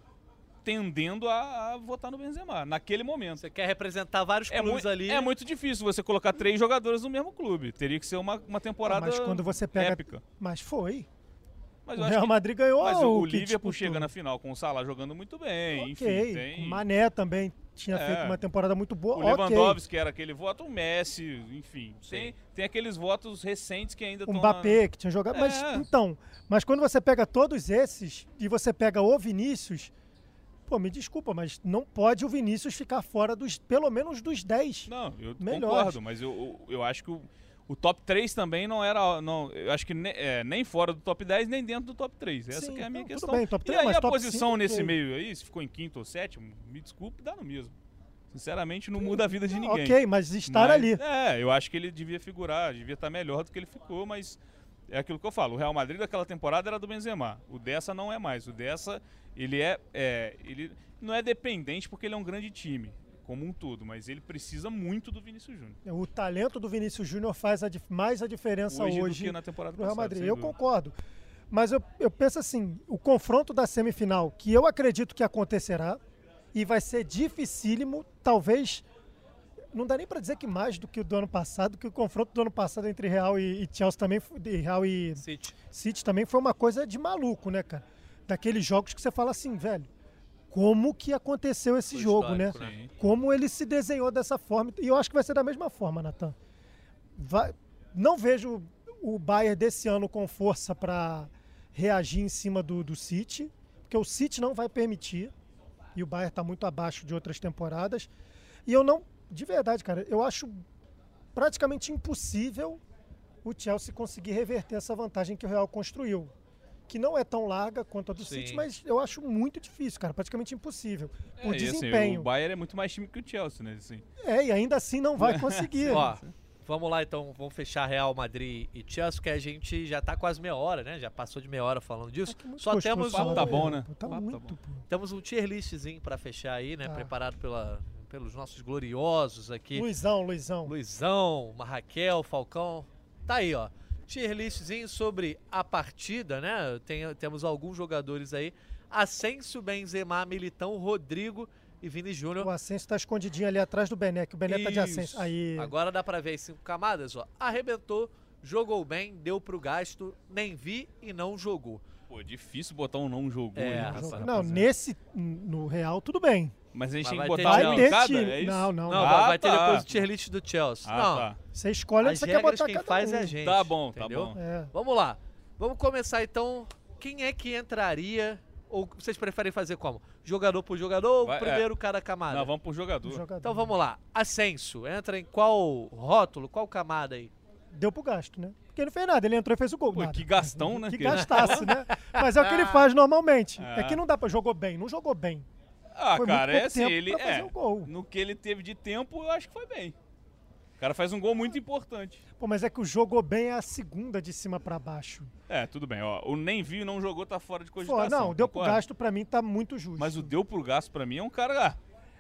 tendendo a, a votar no Benzema, naquele momento. Você quer representar vários é clubes ali. É muito difícil você colocar três jogadores no mesmo clube. Teria que ser uma, uma temporada Mas quando você pega... épica. Mas foi. Mas o Real Madrid ganhou Mas o, o Liverpool chega na final com o Salah jogando muito bem. Okay. Enfim, tem... O Mané também tinha é. feito uma temporada muito boa. O Lewandowski okay. era aquele voto, o Messi, enfim. Tem, tem aqueles votos recentes que ainda estão. O Mbappé, na... que tinha jogado. É. Mas então, mas quando você pega todos esses e você pega o Vinícius. Pô, me desculpa, mas não pode o Vinícius ficar fora dos, pelo menos dos 10. Não, eu melhores. concordo, mas eu, eu, eu acho que o, o top 3 também não era. Não, eu acho que ne, é, nem fora do top 10, nem dentro do top 3. Essa Sim, é a minha não, questão. Bem, top 3, e aí a posição 5, nesse meio aí, se ficou em quinto ou sétimo, me desculpe, dá no mesmo. Sinceramente, não muda a vida de ninguém. Ok, mas estar mas, ali. É, eu acho que ele devia figurar, devia estar melhor do que ele ficou, mas é aquilo que eu falo. O Real Madrid daquela temporada era do Benzema. O dessa não é mais. O dessa, ele é, é ele não é dependente porque ele é um grande time como um todo, mas ele precisa muito do Vinícius Júnior. O talento do Vinícius Júnior faz a, mais a diferença hoje, hoje do que na temporada do Real Madrid. Eu dúvida. concordo. Mas eu, eu penso assim, o confronto da semifinal, que eu acredito que acontecerá, e vai ser dificílimo, talvez não dá nem para dizer que mais do que o do ano passado, que o confronto do ano passado entre Real e, e Chelsea também, Real e City. City também foi uma coisa de maluco, né, cara? Daqueles jogos que você fala assim, velho, como que aconteceu esse Foi jogo, né? né? Como ele se desenhou dessa forma. E eu acho que vai ser da mesma forma, Natan. Vai... Não vejo o Bayern desse ano com força para reagir em cima do, do City, porque o City não vai permitir. E o Bayern está muito abaixo de outras temporadas. E eu não, de verdade, cara, eu acho praticamente impossível o Chelsea conseguir reverter essa vantagem que o Real construiu que não é tão larga quanto a do Sim. City, mas eu acho muito difícil, cara, praticamente impossível. É, por desempenho. Assim, o Bayern é muito mais time que o Chelsea, né? Assim. É, e ainda assim não vai conseguir. Ó, vamos lá então, vamos fechar Real Madrid e Chelsea, que a gente já tá quase meia hora, né? Já passou de meia hora falando disso. É Só temos um... Tá bom, né? Tá muito, tá Temos um tier listzinho para fechar aí, né? Tá. Preparado pela pelos nossos gloriosos aqui. Luizão, Luizão. Luizão, Raquel, Falcão. Tá aí, ó tier listzinho sobre a partida, né? Tem, temos alguns jogadores aí. Ascenso, Benzema, Militão, Rodrigo e Vini Júnior. O Ascenso está escondidinho ali atrás do Bené, que o Bené Isso. tá de Ascenso. Aí. Agora dá para ver as cinco camadas, ó. Arrebentou, jogou bem, deu pro gasto, nem vi e não jogou. Pô, difícil botar um não jogou, é, hein, Não, nesse, no Real, tudo bem. Mas a gente Mas tem que vai ter botar ter em cada? É isso? Não, não, Não, não. vai- Ah, vai ter tá. depois o tier list do Chelsea. Ah, não, tá. Você escolhe onde as você quer botar quem cada faz um. é a gente. Tá bom, tá entendeu? bom. É. Vamos lá. Vamos começar então. Quem é que entraria? Ou vocês preferem fazer como? Jogador por jogador ou Vai- é. primeiro cada camada? Não, vamos pro jogador. Jogador. Então vamos lá. Ascenso, entra em qual rótulo, qual camada aí? Deu pro gasto, né? Porque ele não fez nada, ele entrou e fez o gol. Pô, Nada. que gastão, né? Que Que- gastasse, né? Mas é o que ele faz normalmente. Ah. É que não dá pra jogou bem, não jogou bem. Ah, Foi cara, muito é assim, ele é. gol. No que ele teve de tempo, eu acho que foi bem. O cara faz um gol muito importante. Pô, mas é que o jogou bem é a segunda de cima pra baixo. É, tudo bem. Ó, o nem viu e não jogou tá fora de Pô, cogitação. não, deu pro gasto pra mim tá muito justo. Mas o deu pro gasto pra mim é um cara. ah,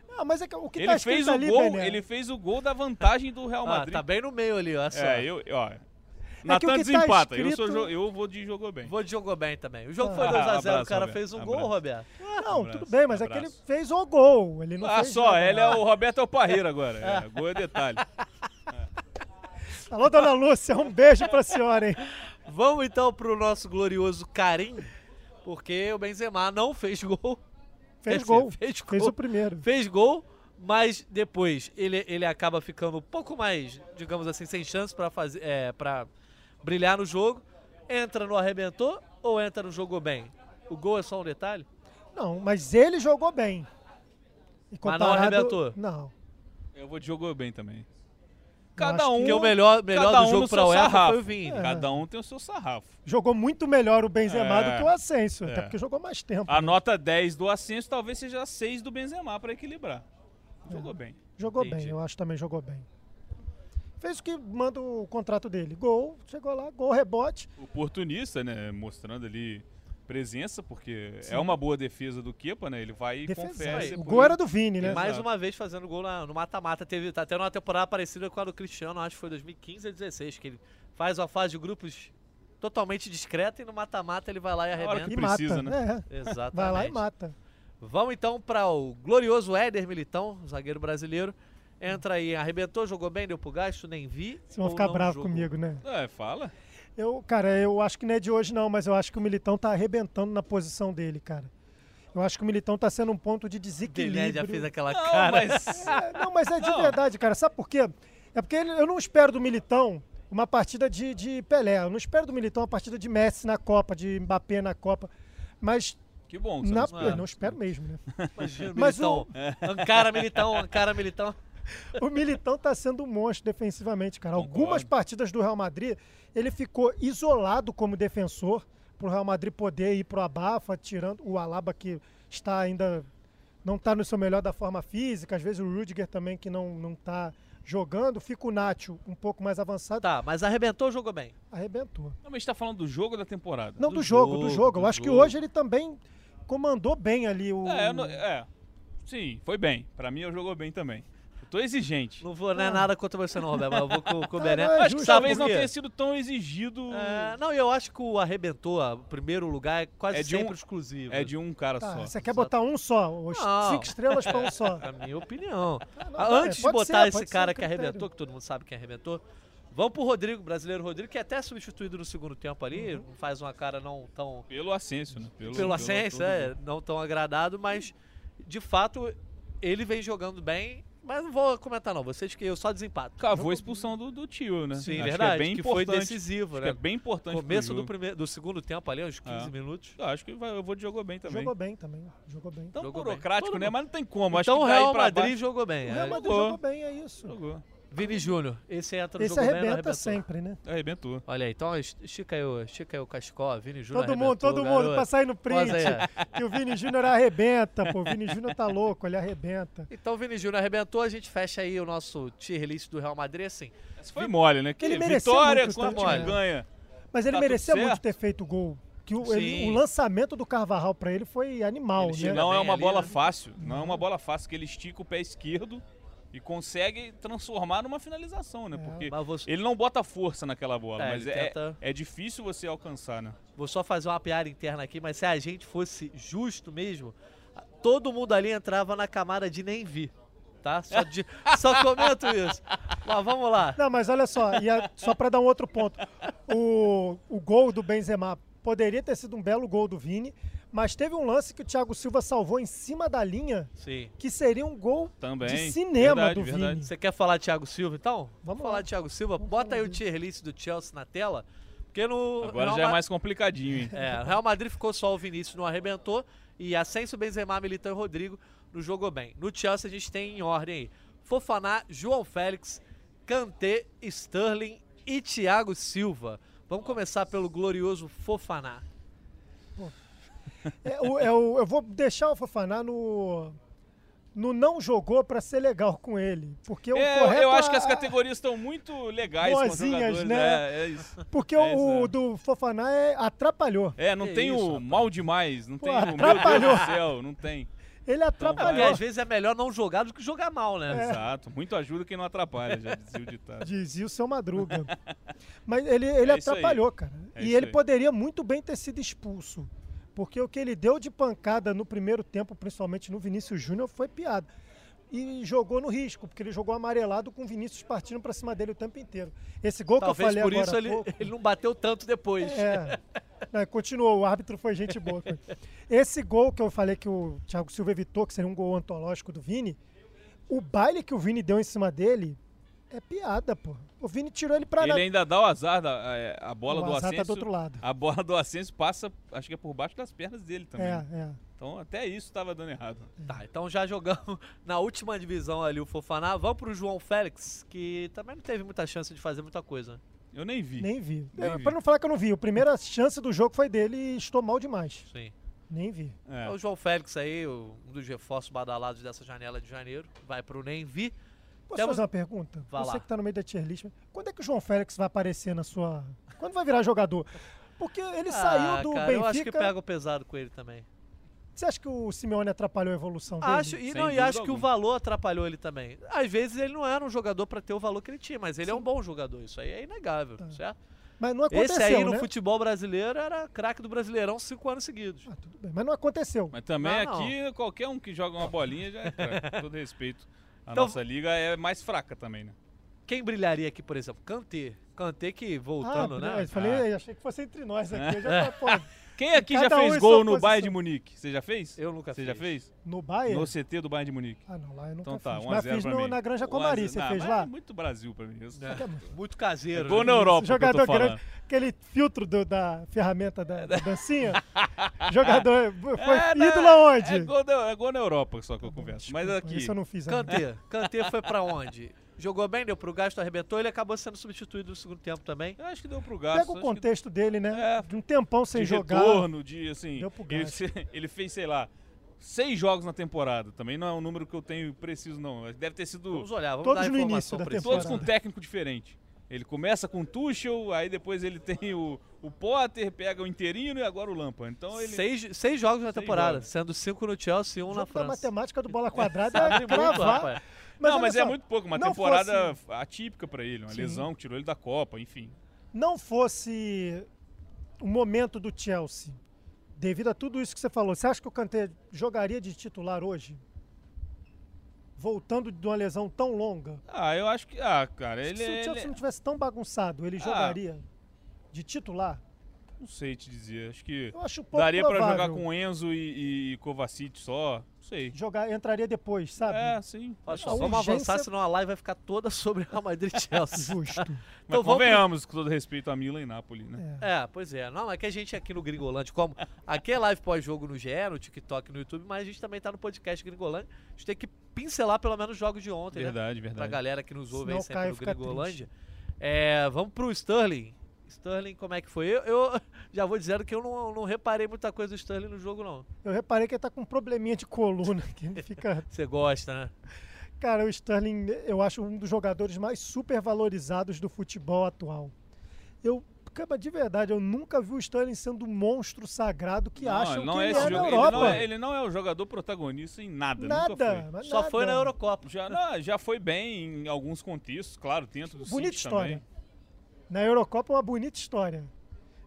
Não, mas é que o que ele tá fez o ali, gol, Bené, ele fez o gol da vantagem do Real Ah, Madrid. tá bem no meio ali, ó. É, eu, ó. O Natan que tá desempata. eu, sou, escrito- eu vou de jogou bem. Vou de jogou bem também. O jogo Ah. foi 2x0, o Abraço, cara Roberto. fez um Abraço. gol, Roberto. Não, Abraço, tudo bem, mas é que ele abraço. fez o gol. Ele não Ah, fez só, ele é o Roberto é o Parreira agora. É, gol é detalhe. Alô, dona Lúcia, um beijo pra senhora, hein? Vamos então pro nosso glorioso Karim, porque o Benzema não fez gol. Fez gol. fez Fez gol. o primeiro. Fez gol, mas depois ele, ele acaba ficando um pouco mais, digamos assim, sem chance pra fazer, é, para brilhar no jogo. Entra no arrebentou ou entra no jogou bem? O gol é só um detalhe? Não, mas ele jogou bem. E Mas não comparado- arrebentou? Não. Eu vou de jogou bem também. Cada um. Porque o melhor, melhor do um jogo pra seu UEFA sarrafo. foi o Vini. É. Cada um tem o seu sarrafo. Jogou muito melhor o Benzema É. do que o Asensio, É. até porque jogou mais tempo. A nota 10 do Ascenso talvez seja 6 do Benzema pra equilibrar. Jogou bem. Jogou Entendi. bem, eu acho também jogou bem. Fez o que manda o contrato dele. Gol, chegou lá, gol, rebote. Oportunista, né? Mostrando ali presença, porque é uma boa defesa do Kepa, né? Ele vai e Defesa. confere. O depois. gol era do Vini, né? E mais Exato. uma vez fazendo gol na- no mata-mata. Teve tá tendo uma temporada parecida com a do Cristiano, acho que foi 2015 a 16, que ele faz uma fase de grupos totalmente discreta e no mata-mata ele vai lá e hora arrebenta. E que precisa, mata, né? É. Exatamente. Vai lá e mata. Vamos então para o glorioso Éder Militão, zagueiro brasileiro. Entra aí, arrebentou, jogou bem, deu pro gasto, nem vi. Vocês vão ficar bravos comigo, né? É, fala. Eu, cara, eu acho que não é de hoje não, mas eu acho que o Militão tá arrebentando na posição dele, cara. Eu acho que o Militão tá sendo um ponto de desequilíbrio. já fez aquela Não, cara. mas. É, não, mas é de Não. verdade, cara. Sabe por quê? É porque ele- eu não espero do Militão uma partida de, de Pelé. Eu não espero do Militão uma partida de Messi na Copa, de Mbappé na Copa. Mas Que bom. você na, não não espero mesmo, né? Imagina o Mas Militão. Ancara Militão, Ancara Militão. O Militão tá sendo um monstro defensivamente, cara. Concordo. Algumas partidas do Real Madrid, ele ficou isolado como defensor pro Real Madrid poder ir pro Abafa, tirando o Alaba que está ainda não está no seu melhor da forma física, às vezes o Rudiger também que não não tá jogando, fica o Nacho um pouco mais avançado, Tá, mas arrebentou, jogou bem. arrebentou. Não, mas a gente tá falando do jogo ou da temporada? Não, Do do, jogo, jogo, do jogo. Eu do acho que jogo. hoje ele também comandou bem ali o É, eu não- é. Sim, foi bem. Pra mim, eu jogou bem também. Tô exigente. Não vou, não é Ah. nada contra você não, Roberto, mas eu vou com, com o Ah, Bené. não, é Acho que talvez não tenha sido tão exigido. É, não, eu acho que o arrebentou, o primeiro lugar, é quase É de um- sempre exclusivo. É de um cara Tá, só. você quer botar um só, os Não. cinco estrelas para um só. A minha opinião. Ah, não, Ah, tá, Antes de botar ser, esse cara um que arrebentou, que todo mundo sabe quem arrebentou, vamos pro Rodrigo, brasileiro Rodrigo, que é até substituído no segundo tempo ali, Uhum. faz uma cara não tão. Pelo Ascenso, né? Pelo, pelo Ascenso, todo é, não tão agradado, mas de fato ele vem jogando bem. Mas não vou comentar, não. Vocês que eu só desempato. Cavou a expulsão do, do tio, né? Sim, Acho verdade. Que, é bem que foi decisivo, acho né? que é bem importante Começo do, primeiro, do segundo tempo ali, uns 15 É. minutos. Eu acho que vai- eu vou de jogou bem também. Jogou bem também, jogou bem. Tão Jogou bem. burocrático, Todo né? Mas não tem como. acho então o Real pra Madrid baixo- jogou bem. O Real é. Madrid jogou. jogou bem, é isso. Jogou. Vini Júnior, esse entra no Esse jogo bem, arrebenta arrebentou? sempre, né? Arrebentou. Olha aí, então estica aí o, estica aí o cachecol, Vini Júnior Todo mundo, todo mundo, pra sair no print. Que o Vini Júnior arrebenta, pô. O Vini Júnior tá louco, ele arrebenta. Então o Vini Júnior arrebentou, a gente fecha aí o nosso tier list do Real Madrid assim. Essa foi mole, né? Que Ele vitória muito, quando tá? time ganha. Mas ele Tá merecia muito ter feito o gol. Que o, ele- o lançamento do Carvajal pra ele foi animal, Ele né? Não é uma ali, bola né? fácil. Não é uma bola fácil que ele estica o pé esquerdo e consegue transformar numa finalização, né? É. Porque vou, ele não bota força naquela bola, É, mas é, tenta- é difícil você alcançar, né? vou só fazer uma piada interna aqui, mas se a gente fosse justo mesmo, todo mundo ali entrava na camada de nem vi. Tá? Só, de- só comento isso. Mas vamos lá. Não, mas olha só, e a- só pra dar um outro ponto. O, o gol do Benzema poderia ter sido um belo gol do Vini, mas teve um lance que o Thiago Silva salvou em cima da linha, Sim. que seria um gol Também. de cinema Verdade, do verdade. Vini. Você quer falar de Thiago Silva, então? Vamos falar lá. de Thiago Silva. Vamos Bota aí o tier list do Chelsea na tela. Porque no. Agora Real já é Ma- mais complicadinho, hein? É, o Real Madrid ficou só o Vinícius, não arrebentou. E Asensio, Benzema, Militão e Rodrigo não jogou bem. No Chelsea a gente tem em ordem aí. Fofaná, João Félix, Kanté, Sterling e Thiago Silva. Vamos começar pelo glorioso Fofaná. É, o- é o- eu vou deixar o Fofaná no, no não jogou pra ser legal com ele. Porque o É, correto eu acho que a- as categorias estão muito legais com os Boazinhas, jogadores. né? É, é isso. Porque É, o exato. do Fofaná é, atrapalhou. É, não Que tem isso, o rapaz. mal demais, não Pô, tem o meu Deus atrapalhou. do céu, não tem. Ele É porque atrapalhou. às vezes é melhor não jogar do que jogar mal, né? É. Exato, muito ajuda quem não atrapalha, já dizia o ditado. Dizia o seu Madruga. Mas ele, ele É atrapalhou, cara. É e ele aí. poderia muito bem ter sido expulso. Porque o que ele deu de pancada no primeiro tempo, principalmente no Vinícius Júnior, foi piada. E jogou no risco, porque ele jogou amarelado com o Vinícius partindo pra cima dele o tempo inteiro. Esse gol que eu Talvez falei por agora isso há ele, pouco, ele não bateu tanto depois. É. Não, continuou, o árbitro foi gente boa. Esse gol que eu falei que o Thiago Silva evitou, que seria um gol antológico do Vini, o baile que o Vini deu em cima dele é piada, pô. O Vini tirou ele pra Ele nada. ainda dá o azar, da, é, a bola o do azar tá do outro lado. A bola do Ascenso passa, acho que é por baixo das pernas dele também. É, é. Então até isso tava dando errado. Tá, então já jogamos na última divisão ali o Fofaná. Vamos pro João Félix, que também não teve muita chance de fazer muita coisa. né? Eu nem vi. Nem vi. Nem É, vi. Pra não falar que eu não vi, a primeira chance do jogo foi dele e estou mal demais. Sim. Nem vi. É. Então, o João Félix aí, um dos reforços badalados dessa janela de janeiro, vai pro Nem Vi. Posso Temos- fazer uma pergunta? Vá Você lá. que tá no meio da tier list, quando é que o João Félix vai aparecer na sua... Quando vai virar jogador? Porque ele saiu do Ah, cara, eu acho que Benfica... pega o pesado com ele também. Você acha que o Simeone atrapalhou a evolução dele? Acho, e Sem não, e acho que o valor atrapalhou ele também. Às vezes ele não era um jogador pra ter o valor que ele tinha, mas ele é um bom jogador. Isso aí é inegável, Tá. certo? Mas não aconteceu, Esse aí no né? futebol brasileiro era craque do Brasileirão cinco anos seguidos. Ah, tudo bem. Mas não aconteceu. Mas também Não, não. aqui, qualquer um que joga uma bolinha já é craque, com todo respeito. A Então- nossa liga é mais fraca também, né? Quem brilharia aqui, por exemplo? Kanté. Kanté que voltando, ah, né? Eu falei, achei que fosse entre nós aqui. Eu já, pô, Quem aqui já um fez em gol no posição. Bayern de Munique? Você já fez? Eu nunca Você fiz. já fez? no Bayern? No CT do Bayern de Munique. Ah, não, lá eu nunca Então tá, fiz. 1 a Mas 0 fiz pra no- mim. na Granja 1 a Comari, 0. você Não, fez mas lá? É muito Brasil pra mim isso. É, muito caseiro. Gol né? na Europa, que eu Jogador grande, aquele filtro do- da ferramenta da, da dancinha. jogador, foi É, ídolo aonde? É gol, na, é gol na Europa só que eu converso. Mas aqui, Isso eu não fiz ainda. Kanté. Kanté foi pra onde? Jogou bem, deu pro gasto, arrebentou. Ele acabou sendo substituído no segundo tempo também. eu acho que deu pro gasto. Pega o acho que contexto dele, né? É. De um tempão sem de jogar. retorno, de assim. Deu pro Ele, gasto. fe- ele fez, sei lá, seis jogos na temporada. Também não é um número que eu tenho preciso, não. Deve ter sido Vamos olhar, vamos Todos dar no informação início da precisa. todos com temporada. técnico diferente. Ele começa com o Tuchel, aí depois ele tem o, o Potter, pega o Interino e agora o Lampa. Então ele. Seis, seis jogos na Seis temporada, jogos. sendo cinco no Chelsea e um O na França. matemática do bola quadrada é cravar. Rapaz. não, mas é só, muito pouco. Uma temporada atípica pra ele. Uma Sim. lesão que tirou ele da Copa, enfim. não fosse o momento do Chelsea, devido a tudo isso que você falou, você acha que o Kanté jogaria de titular hoje? Voltando de uma lesão tão longa? Ah, eu acho que. Ah, cara, ele. Se o Chelsea ele- não tivesse tão bagunçado, ele Ah. jogaria de titular? Não sei te dizer. Acho que. Eu acho pouco Daria provável. jogar com Enzo e, e Kovacic só. Não sei. Jogar, entraria depois, sabe? É, sim. Olha só, vamos urgência- avançar, senão a live vai ficar toda sobre Real Madrid e Chelsea. Justo. Mas Então vamos convenhamos, com todo respeito a Milan e Napoli, né? É. É, pois é. Não, é que a gente aqui no Gringolândia, como aqui é live pós-jogo no GE, no TikTok, no YouTube, mas a gente também tá no podcast Gringolândia. A gente tem que pincelar pelo menos os jogos de ontem, né? Verdade, Pra verdade. galera que nos ouve Senão aí sempre Caio no Gringolândia. É, vamos pro Sterling. Sterling, como é que foi? Eu, eu já vou dizendo que eu não, não reparei muita coisa do Sterling no jogo, não. Eu reparei que ele tá com um probleminha de coluna, que ele fica... Você gosta, né? Cara, o Sterling, eu acho um dos jogadores mais supervalorizados do futebol atual. Eu, cara, de verdade, eu nunca vi o Sterling sendo um monstro sagrado que Não, acham não que é ele esse é na jogo- ele Europa. não é- ele não é o jogador protagonista em nada. nunca Nada, foi. Só foi na nada. Eurocopa. Já, não, já foi bem em alguns contextos, claro, dentro do Bonita City história. também. Na Eurocopa é uma bonita história.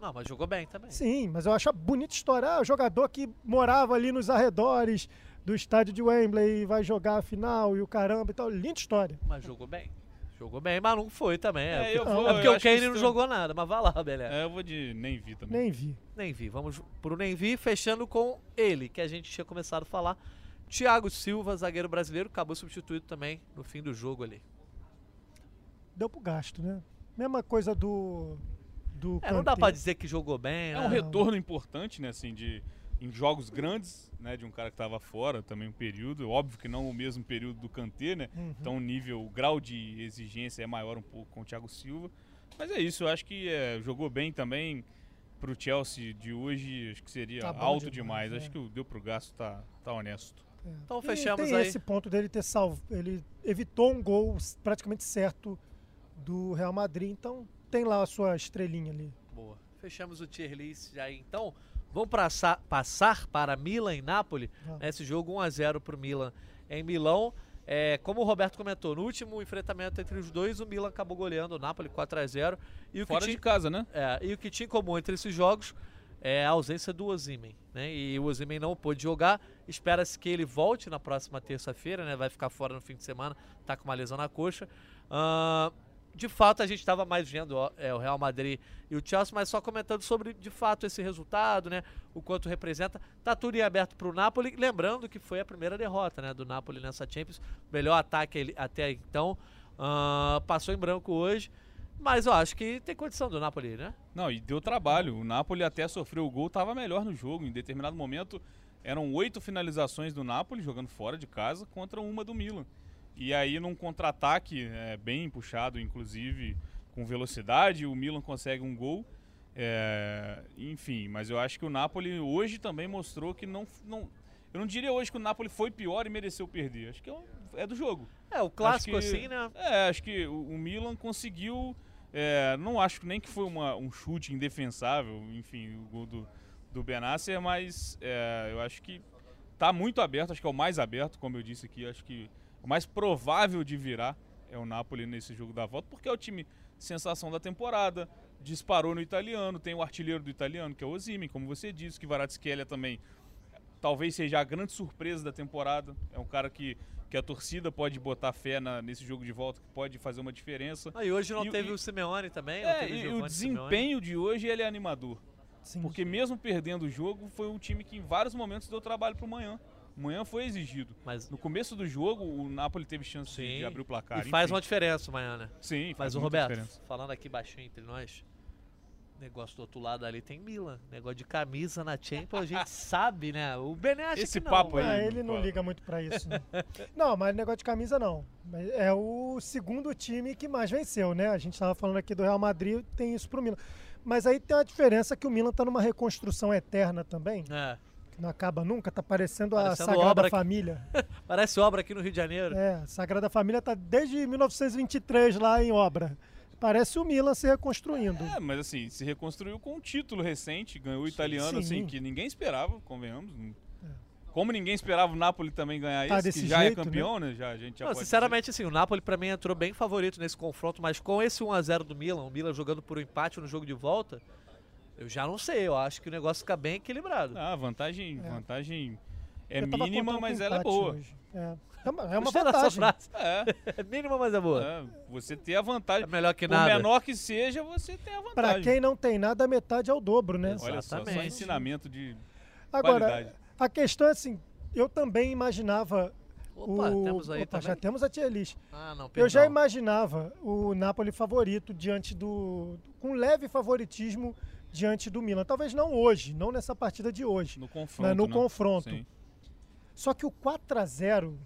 Não, mas jogou bem também. Sim, mas eu acho a bonita história. Ah, o jogador que morava ali nos arredores do estádio de Wembley e vai jogar a final e o caramba e tal. Linda história. Mas jogou bem. Jogou bem, mas não foi também. É, É, porque, eu vou- é porque eu o acho que Kane não jogou nada, mas vai lá, beleza. É, eu vou de nem vi também. Nem vi. Nem vi. Vamos pro Nem vi, fechando com ele, que a gente tinha começado a falar. Thiago Silva, zagueiro brasileiro, acabou substituído também no fim do jogo ali. Deu pro gasto, né? Mesma coisa do. Do É, não dá pra dizer que jogou bem, É né? um retorno importante, né, assim, de em jogos grandes, né, de um cara que estava fora também um período, óbvio que não o mesmo período do Kanté, né? Uhum. Então o nível, o grau de exigência é maior um pouco com o Thiago Silva. Mas é isso, eu acho que é, jogou bem também pro Chelsea de hoje, acho que seria Tá alto demais, demais. é. Acho que o deu pro gasto tá, tá honesto. É. Então E fechamos tem aí. esse ponto dele ter salvo. Ele evitou um gol praticamente certo do Real Madrid, então tem lá a sua estrelinha ali. Boa. Fechamos o tier list já aí. Então, vamos passar, passar para Milan e. Vamos. Esse jogo 1x0 para o Milan em Milão. É, como o Roberto comentou, no último enfrentamento entre os dois, o Milan acabou goleando o Napoli 4x0. E o que Fora tinha- de casa, né? É, e o que tinha em comum entre esses jogos é a ausência do Ozimen, né? E o Ozimen não pôde jogar. Espera-se que ele volte na próxima terça-feira, né? Vai ficar fora no fim de semana, tá com uma lesão na coxa. De fato, a gente estava mais vendo é, o Real Madrid e o Chelsea, mas só comentando sobre, de fato, esse resultado, né? O quanto representa. Tá tudo em aberto pro Napoli. Lembrando que foi a primeira derrota, né? Do Napoli nessa Champions. Melhor ataque ele- até então. Ahn, passou em branco hoje. Mas eu acho que tem condição do Napoli, né? Não, e deu trabalho. O Napoli até sofreu o gol, estava melhor no jogo. Em determinado momento, eram oito finalizações do Napoli, jogando fora de casa, contra uma do Milan. E aí, num contra-ataque é, bem puxado, inclusive com velocidade, o Milan consegue um gol. É, enfim, mas eu acho que o Napoli hoje também mostrou que não, não. Eu não diria hoje que o Napoli foi pior e mereceu perder. Acho que é, um- é do jogo. É, o clássico que- assim, né? É, acho que o, o Milan conseguiu. é, não acho nem que foi uma- um chute indefensável, enfim, o gol do, do Benasser, mas é, eu acho que tá muito aberto, acho que é o mais aberto, como eu disse aqui, acho que o mais provável de virar é o Napoli nesse jogo da volta, porque é o time sensação da temporada, disparou no italiano, tem o artilheiro do italiano, que é o Osimhen, como você disse, que Varadskhelia também talvez seja a grande surpresa da temporada. É um cara que, que a torcida pode botar fé na- nesse jogo de volta, que pode fazer uma diferença. Ah, e hoje não E o- teve e- o Simeone também? É, e o Simeone? desempenho de hoje ele é animador. Sim. Porque mesmo perdendo o jogo, foi um time que em vários momentos deu trabalho Manhã. O Manhã foi exigido. Mas, No começo do jogo, o Napoli teve chance de- Sim. de abrir o placar. e faz enfim. uma diferença amanhã, né? Sim, Mas faz o muita Roberto, diferença. falando aqui baixinho entre nós, negócio do outro lado ali tem Milan. Negócio de camisa na Champions, a gente sabe, né? O Bené acha Esse que não, papo mas- Ah, aí, ele não fala. liga muito pra isso. Né? não, mas negócio de camisa não. Mas É o segundo time que mais venceu, né? A gente tava falando aqui do Real Madrid, tem isso pro Milan. Mas aí tem uma diferença que o Milan tá numa reconstrução eterna também, É, que não acaba nunca, tá parecendo, Parecendo a Sagrada Família. parece obra aqui no Rio de Janeiro. É, a Sagrada Família tá desde 1923 lá em obra. Parece o Milan se reconstruindo. É, mas assim, se reconstruiu com um título recente, ganhou o Sim. italiano, assim, Sim. que ninguém esperava, convenhamos. Como ninguém esperava o Napoli também ganhar Tá esse, que já jeito, é campeão, né? Já, a gente já Não, sinceramente, assim, o Napoli pra mim entrou bem favorito nesse confronto, mas com esse 1x0 do Milan, o Milan jogando por um empate no jogo de volta, eu já não sei, eu acho que o negócio fica bem equilibrado. Ah, vantagem, É. vantagem é mínima, mas ela é boa. hoje. É, é uma, é uma vantagem. É, É mínima, mas é boa. é, você ter a É vantagem. melhor que Por nada. menor que seja, você tem a Pra vantagem. quem não tem nada, a metade é o dobro, né? Olha só, só ensinamento de Agora, qualidade. a questão é assim, eu também imaginava Opa, o... temos aí Opa, também. já temos a tier list. Ah, não, Eu já imaginava o Napoli favorito diante do... com leve favoritismo diante do Milan. Talvez não hoje, não nessa partida de hoje, No confronto. mas no né? confronto. Sim. Só que o 4 a 0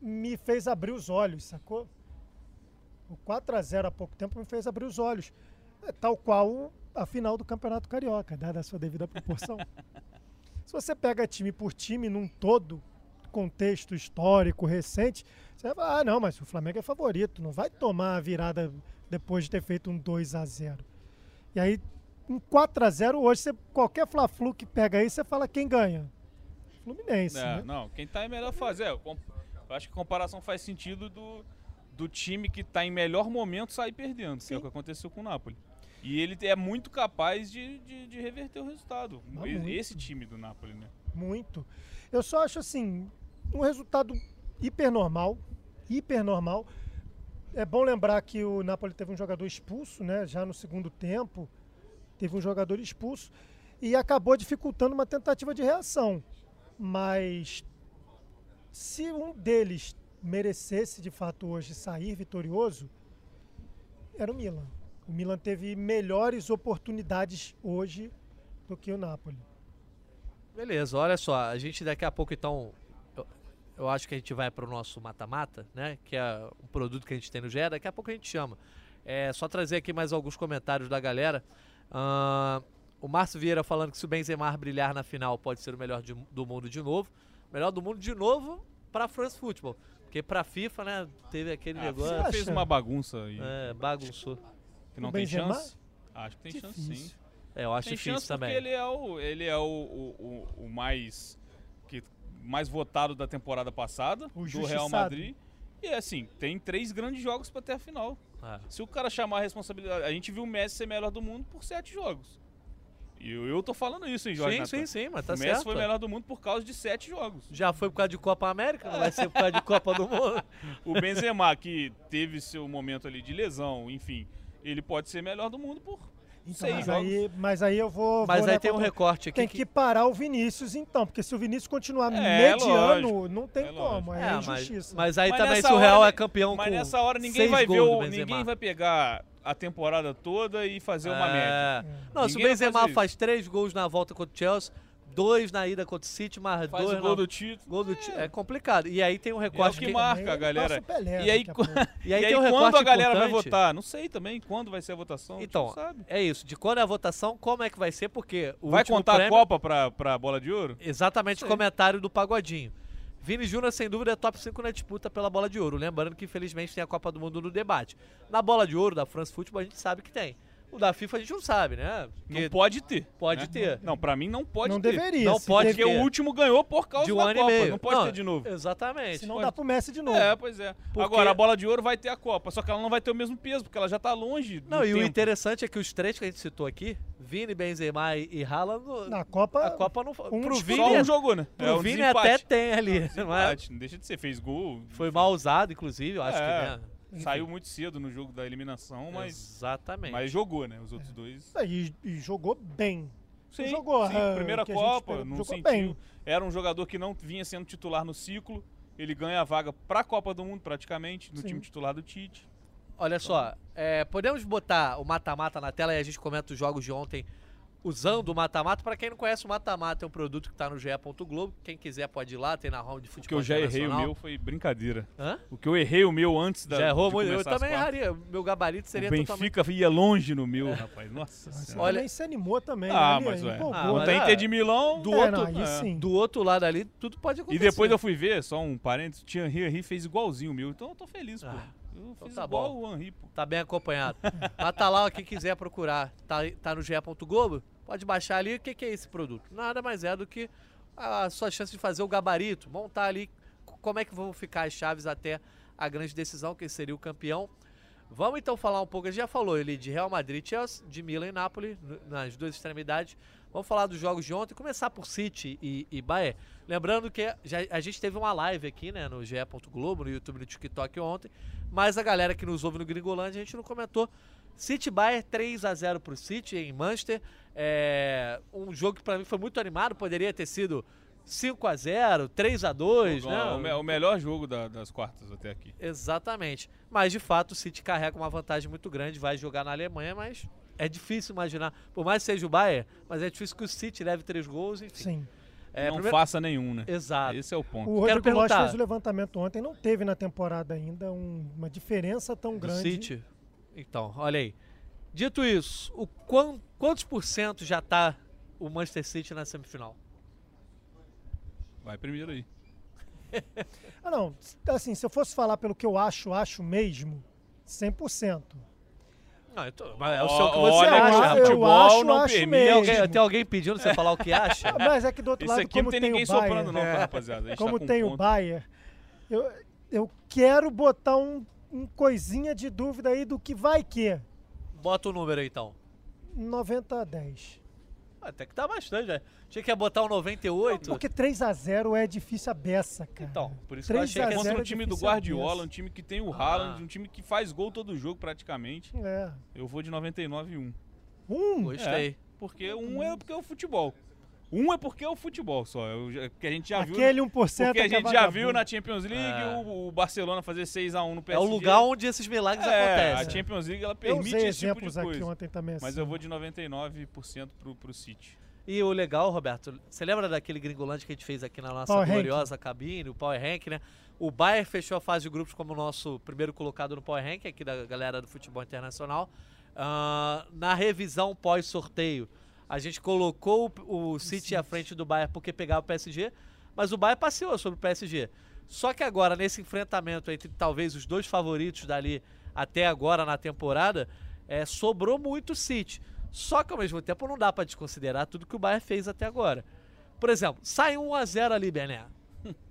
me fez abrir os olhos, sacou? O 4 a 0 há pouco tempo me fez abrir os olhos. É tal qual a final do Campeonato Carioca, dada a sua devida proporção. Se você pega time por time num todo, contexto histórico recente, você vai falar, ah, não, mas o Flamengo é favorito, não vai tomar a virada depois de ter feito um 2 a 0 E aí, um 4 a 0 hoje, você, qualquer Fla-Flu que pega aí, você fala quem ganha. Fluminense, É, né? Não, quem tá em melhor fase. É, eu, com- eu acho que a comparação faz sentido do, do time que tá em melhor momento sair perdendo, que é Sim. o que aconteceu com o Napoli. E ele é muito capaz de, de, de reverter o resultado. Ah, E- muito. Esse time do Napoli, né? Muito. Eu só acho assim, um resultado hiper normal, hiper normal. é bom lembrar que o Napoli teve um jogador expulso, né? Já no segundo tempo, teve um jogador expulso e acabou dificultando uma tentativa de reação. Mas se um deles merecesse de fato hoje sair vitorioso, era o Milan. O Milan teve melhores oportunidades hoje do que o Napoli. Beleza, olha só, a gente daqui a pouco então. Eu, acho que a gente vai para o nosso mata-mata, né? Que é um produto que a gente tem no GE, daqui a pouco a gente chama. É só trazer aqui mais alguns comentários da galera. Uh, o Márcio Vieira falando que se o Benzema brilhar na final pode ser o melhor de, do mundo de novo. Melhor do mundo de novo para a France Football. Porque para a FIFA, né, teve aquele Ah, negócio. você fez uma bagunça aí. É, bagunçou. Que não O tem Benzema? chance? Acho que tem chance sim. Difícil. É, eu acho Tem difícil chance também. porque ele é o, ele é o, o, o- o mais, que, mais votado da temporada passada, O do Real. Madrid. E assim, tem três grandes jogos para ter a final. É. Se o cara chamar a responsabilidade. A gente viu o Messi ser melhor do mundo por sete jogos. E eu, eu tô falando isso, hein, Jorge? Sim, sim, sim, mas tá o Messi certo. foi melhor do mundo por causa de sete jogos. Já foi por causa de Copa América, não vai ser por causa de Copa do Mundo. O Benzema, que teve seu momento ali de lesão, enfim, ele pode ser melhor do mundo por Então, mas, aí, mas aí eu vou. Mas vou aí tem um recorte aqui Tem que parar o Vinícius, então, porque se o Vinícius continuar É, mediano, lógico. não tem É como. É, É, mas, injustiça. mas aí Mas também se o Real hora- é campeão Mas com nessa hora ninguém vai ver o, ninguém vai pegar a temporada toda e fazer uma É. média. Não, se o Ninguém Benzema fazer faz três gols na volta contra o Chelsea, dois na ida contra o City, mais Faz dois o gol na- do título. gol do Ti- é complicado. E aí tem um É o recorte que que- marca galera. Pelé E aí. E aí e tem um quando recorte a galera vai importante. votar? Não sei também quando vai ser a votação. Então, é isso. De quando é a votação, como é que vai ser? Porque o Vai contar prêmio- a Copa pra, pra bola de ouro? Exatamente comentário do Pagodinho. Vini Júnior, sem dúvida, é top 5 na disputa pela bola de ouro. Lembrando que, infelizmente, tem a Copa do Mundo no debate. Na bola de ouro da France Football, a gente sabe que tem. O da FIFA a gente não sabe, né? Porque Não pode ter. pode né? ter. Não, pra mim não pode não ter. deveria. Não se pode Porque ter. o último ganhou por causa de um da ano Copa. e meio. Não pode ter de novo. Exatamente. Senão Pode- dá pro Messi de novo. É, pois é. Porque- Agora, a bola de ouro vai ter a Copa, só que ela não vai ter o mesmo peso, porque ela já tá longe do Não, e o interessante é que os três que a gente citou aqui, Vini, Benzema e, Haaland, Na Copa, a Copa não um pro. Vini, Só um jogou, né? pro é um Vini desempate. até tem ali, não é? Desempate, Não deixa de ser, fez gol. Foi mal usado, inclusive, eu acho É. que, né? Saiu muito cedo no jogo da eliminação, mas, Exatamente. mas jogou, né? Os outros dois. e, e jogou bem. Sim, jogou, sim, ah, primeira a Copa, não sentiu. bem. Era um jogador que não vinha sendo titular no ciclo. Ele ganha a vaga pra Copa do Mundo, praticamente, no Sim. time titular do Tite. Olha só, é, podemos botar o mata-mata na tela e a gente comenta os jogos de ontem usando o mata-mata. Pra quem não conhece, o mata-mata é um produto que tá no ge.globo. Quem quiser pode ir lá, tem na home de O que futebol eu já errei o meu foi brincadeira. Hã? O que eu errei o meu antes da. já errou de muito. Eu também erraria. Meu gabarito seria o totalmente... Benfica ia longe no meu, rapaz. Nossa. Olha- também se animou também. Ah, né? mas ué. Ah, mas Contra a é- Inter de Milão. Do É, outro, não, aí é. sim. do outro lado ali, tudo pode E acontecer. depois eu fui ver, só um parênteses, o Thierry Henry fez igualzinho o meu. Então eu tô feliz, pô. Eu então fiz tá igual bom. o Henry, pô. Tá bem acompanhado. Mas tá lá, quem quiser procurar, tá, tá no ge.globo, pode baixar ali. O que, que é esse produto? Nada mais é do que a sua chance de fazer o gabarito, montar ali como é que vão ficar as chaves até a grande decisão, que seria o campeão. Vamos então falar um pouco, a gente já falou ali de Real Madrid, Chelsea, de Milan e Napoli, nas duas extremidades. Vamos falar dos jogos de ontem, começar por City e, e Bayern. Lembrando que já, a gente teve uma live aqui, né, no ge.globo, no YouTube, no TikTok ontem, mas a galera que nos ouve no Gringolândia, a gente não comentou. City Bayern 3 a 0 pro City em Manchester. É, um jogo que pra mim foi muito animado, poderia ter sido 5 a 0 3 a 2 O, né? o me- o melhor jogo da- das quartas até aqui. Exatamente. Mas de fato o City carrega uma vantagem muito grande, vai jogar na Alemanha, mas é difícil imaginar. Por mais que seja o Bayern, mas é difícil que o City leve três gols, enfim. Sim. É, não primeiro- faça nenhum, né? Exato. Esse é o ponto. O Quero Rodrigo perguntar. fez o levantamento ontem. Não teve na temporada ainda um- uma diferença tão do grande. City. Então, olha aí. Dito isso, o quan- quantos por cento já tá o Manchester City na semifinal? Vai primeiro aí. Ah, não. Assim, se eu fosse falar pelo que eu acho, acho mesmo, 100%. Não, mas é o seu que você olha, acha, eu rapaz. acho- futebol não acho permite. Alguém, tem alguém pedindo você falar o que acha? Mas é que do outro Isso lado, aqui como não tem tem ninguém o Bayern, soprando, não, É. tá, rapaziada? Como tá com tem ponto. o Bayern, eu, eu quero botar um, um coisinha de dúvida aí do que vai que. Bota o número aí então. 90 a 10. Até que tá bastante, né? Tinha que botar um 98. Porque 3x0 é difícil a beça, cara. Então, por isso que eu 3 achei que Contra é um time do difícil a Guardiola, um time que tem o Ah. Haaland, um time que faz gol todo jogo praticamente. É. Eu vou de 99 e 1. Um. Gostei. Porque um é porque é o futebol. Um é porque é o futebol só. Eu que a gente já viu. Aquele 1% Porque a é que é gente já viu na Champions League É. o, o Barcelona fazer 6x1 no É PSG. o lugar onde esses milagres É, a acontecem. Champions League ela Eu permite esse tipo de exemplos aqui coisa. ontem também. Assim. Mas eu vou de 99% pro, pro City. E o legal, Roberto, você lembra daquele gringolante que a gente fez aqui na nossa Power gloriosa cabine, o Power Rank, né? O Bayern fechou a fase de grupos como nosso primeiro colocado no Power Rank, aqui da galera do futebol internacional. Ah, na revisão pós-sorteio, a gente colocou o, o City à frente do Bayern porque pegava o PSG, mas o Bayern passeou sobre o PSG. Só que agora, nesse enfrentamento entre talvez os dois favoritos dali até agora na temporada, é, sobrou muito o City. Só que ao mesmo tempo não dá pra desconsiderar tudo que o Bayern fez até agora. Por exemplo, sai 1x0 ali, Bené.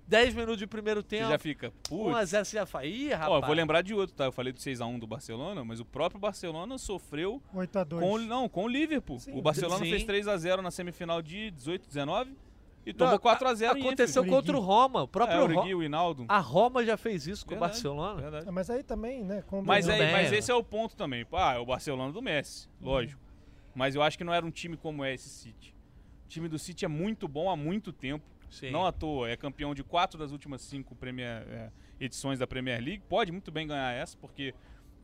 10 minutos de primeiro Você tempo. já fica, putz. 1x0 você já fala, ih, rapaz. Ó, eu vou lembrar de outro, tá? Eu falei do 6x1 do Barcelona, mas o próprio Barcelona sofreu 8x2. com, o- não, com o Liverpool. Sim. o Barcelona Sim. fez 3x0 na semifinal de 18, 19 e tomou 4x0 em Aconteceu Enfield. contra o Roma. O próprio é, o Ro- Origi, o Hinaldo. A Roma já fez isso com o Verdade, Barcelona. verdade. É, Mas aí também, né? Mas, Tudo é, bem, mas esse é o ponto também. Ah, é o Barcelona do Messi, lógico. Mas eu acho que não era um time como é esse City. O time do City é muito bom há muito tempo. Sim. Não à toa, é campeão de quatro das últimas cinco Premier- é, edições da Premier League. Pode muito bem ganhar essa, porque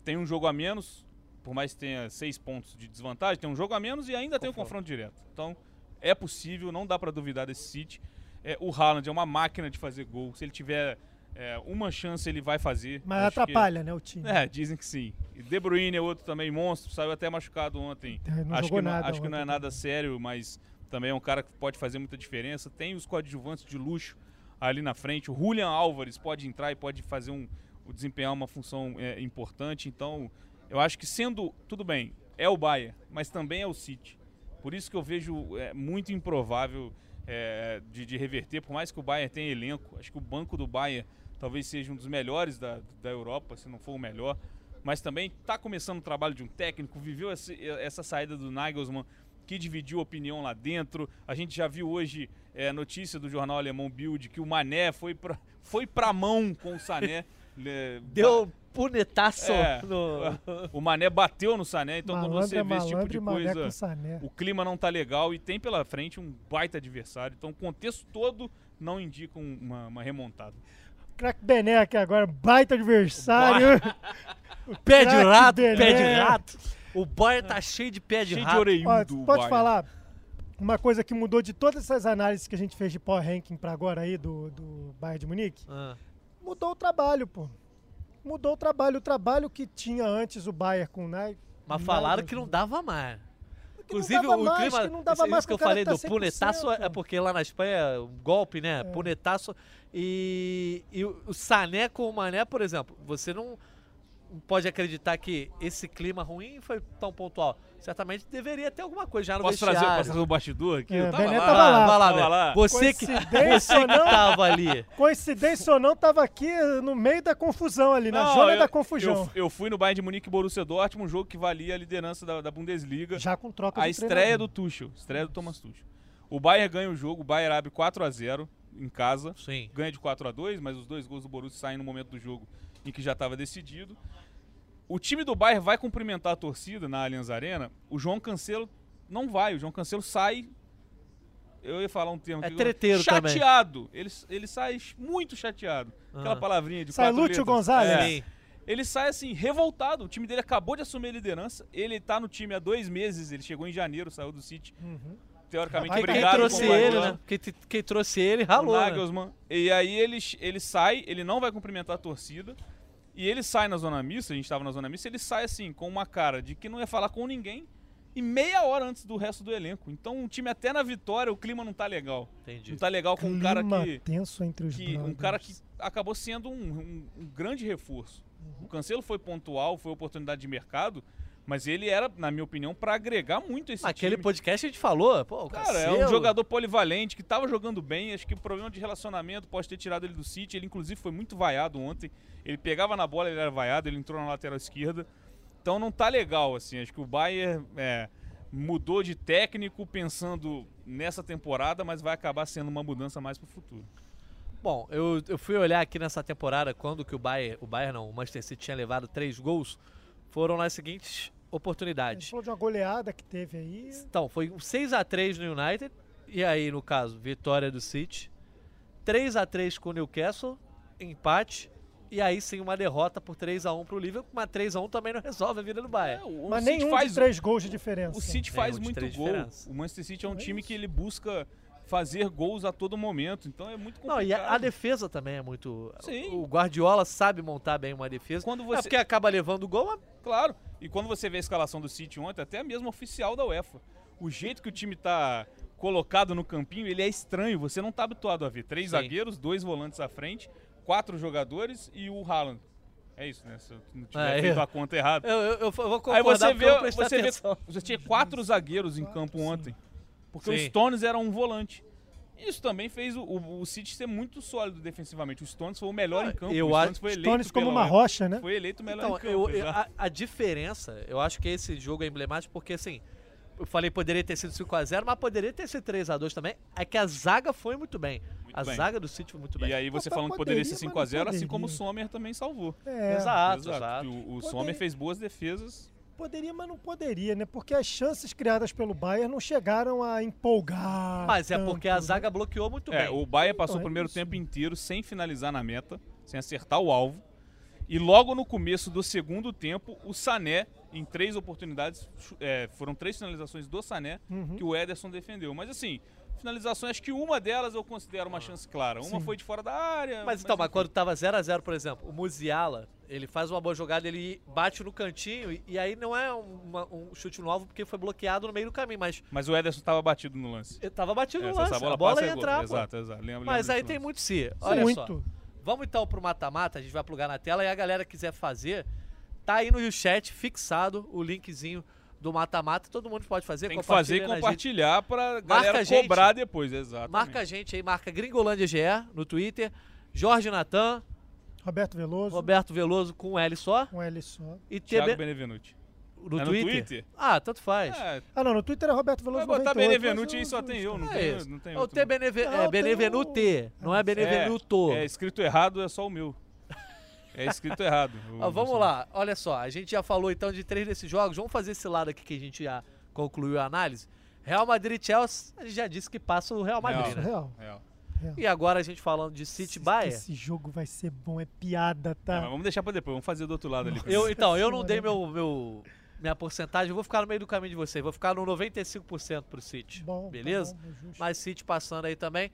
tem um jogo a menos, por mais que tenha seis pontos de desvantagem, tem um jogo a menos e ainda tem o Confronto. confronto direto. Então, é possível, não dá pra duvidar desse City. É, o Haaland é uma máquina de fazer gol. Se ele tiver é, uma chance, ele vai fazer. Mas Acho que- atrapalha, né, o time. é, dizem que sim. E De Bruyne é outro também monstro, saiu até machucado ontem. Não acho que não, nada acho que não é ontem nada sério, mas também é um cara que pode fazer muita diferença. Tem os coadjuvantes de luxo ali na frente. O Julian Álvares pode entrar e pode fazer um, desempenhar uma função é, importante. Então, eu acho que sendo tudo bem, é o Bayern, mas também é o City. Por isso que eu vejo é, muito improvável é, de, de reverter, por mais que o Bayern tenha elenco. Acho que o banco do Bayern talvez seja um dos melhores da, da Europa, se não for o melhor. Mas também está começando o trabalho de um técnico, viveu esse- essa saída do Nagelsmann, que dividiu opinião lá dentro. A gente já viu hoje é, notícia do jornal alemão Bild que o Mané foi pra, foi pra mão com o Sané. É, Deu punetaço É. no... O Mané bateu no Sané, então malandro quando você é vê esse tipo de coisa, o clima não tá legal e tem pela frente um baita adversário. Então o contexto todo não indica um- uma, uma remontada. Crack Bené aqui agora, baita adversário. Pé de rato, Bené. pé de rato. O Bayern tá cheio de pé de Cheio de orelhudo. Ó, pode falar uma coisa que mudou de todas essas análises que a gente fez de Power Ranking pra agora aí do, do Bayern de Munique? Ah, Mudou o trabalho, pô. Mudou o trabalho. O trabalho que tinha antes o Bayern com o Nike. mas falaram que não dava mais. Que não Inclusive, dava o mais, clima. que não dava isso mais que eu falei tá do 100%, punetaço é porque lá na Espanha é um golpe, né? É. Punetaço. E, e o Sané com o Mané, por exemplo, você não pode acreditar que esse clima ruim foi tão pontual. Certamente deveria ter alguma coisa já no Posso trazer, vestiário. posso trazer o bastidor aqui? É, tava lá. tava lá. vai lá, Tava lá. Você que, você que tava ali. Coincidência ou não, tava aqui no meio da confusão ali, na Não, zona eu- da confusão. Eu, eu fui no Bayern de Munique e Borussia Dortmund, um jogo que valia a liderança da, da Bundesliga. Já com troca a de estreia do Tuchel, estreia do Thomas Tuchel. O Bayern ganha o jogo, o Bayern abre 4 a 0 em casa, Sim. ganha de 4 a 2, mas os dois gols do Borussia saem no momento do jogo em que já estava decidido. O time do Bayern vai cumprimentar a torcida na Allianz Arena, o João Cancelo não vai, o João Cancelo sai eu ia falar um termo É aqui, treteiro também. chateado. Ele, ele sai muito chateado. Aquela Ah. palavrinha de Sai quatro Lúcio letras. Gonzalez? É. Ele sai assim, revoltado. O time dele acabou de assumir a liderança. Ele tá no time há dois meses. Ele chegou em janeiro, saiu do City. Uhum. Teoricamente, Vai, Quem obrigado trouxe o ele, né? Quem, te- quem trouxe ele o ralou, né? Nagelsmann. E aí ele, ele sai, ele não vai cumprimentar a torcida. E ele sai na zona mista, a gente tava na zona mista, ele sai assim, com uma cara de que não ia falar com ninguém. E meia hora antes do resto do elenco. Então o time até na vitória, o clima não tá legal. Entendi. Não tá legal com um cara Clima que tenso entre os que um cara que acabou sendo um, um- um grande reforço. O Cancelo foi pontual, foi oportunidade de mercado, mas ele era, na minha opinião, para agregar muito esse Naquele time. podcast a gente falou, pô, o Cara, é Cancelo- um jogador polivalente que tava jogando bem. Acho que o problema de relacionamento pode ter tirado ele do City. Ele, inclusive, foi muito vaiado ontem. Ele pegava na bola, ele era vaiado, ele entrou na lateral esquerda. Então não tá legal, assim. Acho que o Bayern é, mudou de técnico pensando nessa temporada, mas vai acabar sendo uma mudança mais para o futuro. Bom, eu, eu fui olhar aqui nessa temporada quando que o Bayern, o Bayern não, o Manchester City tinha levado três gols, foram nas seguintes A oportunidades. gente falou de uma goleada que teve aí. Então, foi um 6 a 3 no United, e aí, no caso, vitória do City. 3 a 3 com o Newcastle, empate, e aí sim uma derrota por 3 a 1 pro Liverpool, mas 3 a 1 também não resolve a vida do Bayern. É, o Mas City nenhum faz de três gols de diferença. O City faz um muito gol. diferença. O Manchester City é um É time isso. que ele busca fazer gols a todo momento, então é muito complicado. Não, e a, a defesa também é muito. Sim. O Guardiola sabe montar bem uma defesa. Quando É você, porque acaba levando o gol, mas claro. E quando você vê a escalação do City ontem, até mesmo oficial da UEFA, o jeito que o time tá colocado no campinho, ele é estranho. Você não tá habituado a ver três Sim. zagueiros, dois volantes à frente, quatro jogadores e o Haaland. É isso, né? Se eu não tiver É, feito é. a conta errada. eu, eu, eu vou concordar Aí você eu vê, você vê, você tinha quatro zagueiros em campo ontem. Porque Sim. os Stones eram um volante. Isso também fez o, o, o City ser muito sólido defensivamente. O Stones foi o melhor Ah, em campo. eu o Stones acho- foi eleito Stones como pela uma rocha, né? Foi eleito o melhor Então, em campo. eu, eu- exato. a, a diferença, eu acho que esse jogo é emblemático porque, assim, eu falei poderia ter sido 5x0, mas poderia ter sido 3x2 também. É que a zaga foi muito bem. Muito a bem. zaga do City foi muito bem. E aí você falando que poderia ser poderia, mas não 5x0, assim como o. Sommer também salvou. É, exato, exato. O, o Poderia- Sommer fez boas defesas. Poderia, mas não poderia, né? Porque as chances criadas pelo Bayern não chegaram a empolgar. Mas é tanto, porque a né? zaga bloqueou muito É, bem. o Bayern passou Então, o é primeiro isso. tempo inteiro sem finalizar na meta, sem acertar o alvo. E logo no começo do segundo tempo, o Sané, em três oportunidades, é, foram três finalizações do Sané Uhum. que o Ederson defendeu. Mas assim, finalizações, acho que uma delas eu considero uma chance clara. Uma Sim. foi de fora da área. Mas então, mas quando tava 0x0, por exemplo, o Musiala, ele faz uma boa jogada, ele bate no cantinho, e, e aí não é uma- um chute no alvo porque foi bloqueado no meio do caminho, mas Mas o Ederson estava batido no lance. ele tava batido É, no lance, bola a bola ia é entrar, pô. Exato, exato. Lembro, Mas lembro aí tem lance. muito se. Olha só. Muito. Vamos então pro mata-mata, a gente vai plugar na tela e a galera quiser fazer, tá aí no chat fixado o linkzinho do mata-mata, todo mundo pode fazer. Tem que fazer e compartilhar pra galera gente. cobrar depois, exato. Marca a gente aí, marca Gringolândia GE no Twitter, Jorge Natan, Roberto Veloso, Roberto Veloso com um L só um L só. e Thiago TB Benevenuti. no, É no Twitter? Twitter? Ah, tanto faz. É, Ah, não, no Twitter é Roberto Veloso vai botar 98, mas Benevenuti aí só tem eu, não É tem, não tem É o outro. T Beneve Não, é Benevenuti, não é Benevenuto. É, escrito errado é só o meu. É escrito errado. Ó, vamos lá, olha só, a gente já falou então de três desses jogos, vamos fazer esse lado aqui que a gente já concluiu a análise. Real Madrid e Chelsea, a gente já disse que passa o Real Madrid, Real. né? Real. Real. real. E agora a gente falando de City Bayern. Esse jogo vai ser bom, é piada, É, tá? mas vamos deixar pra depois, vamos fazer do outro lado ali. Eu, então, eu não dei meu, meu minha porcentagem, eu vou ficar no meio do caminho de vocês, vou ficar no 95% pro City. Bom, tá beleza? bom, justo. Mas City passando aí também.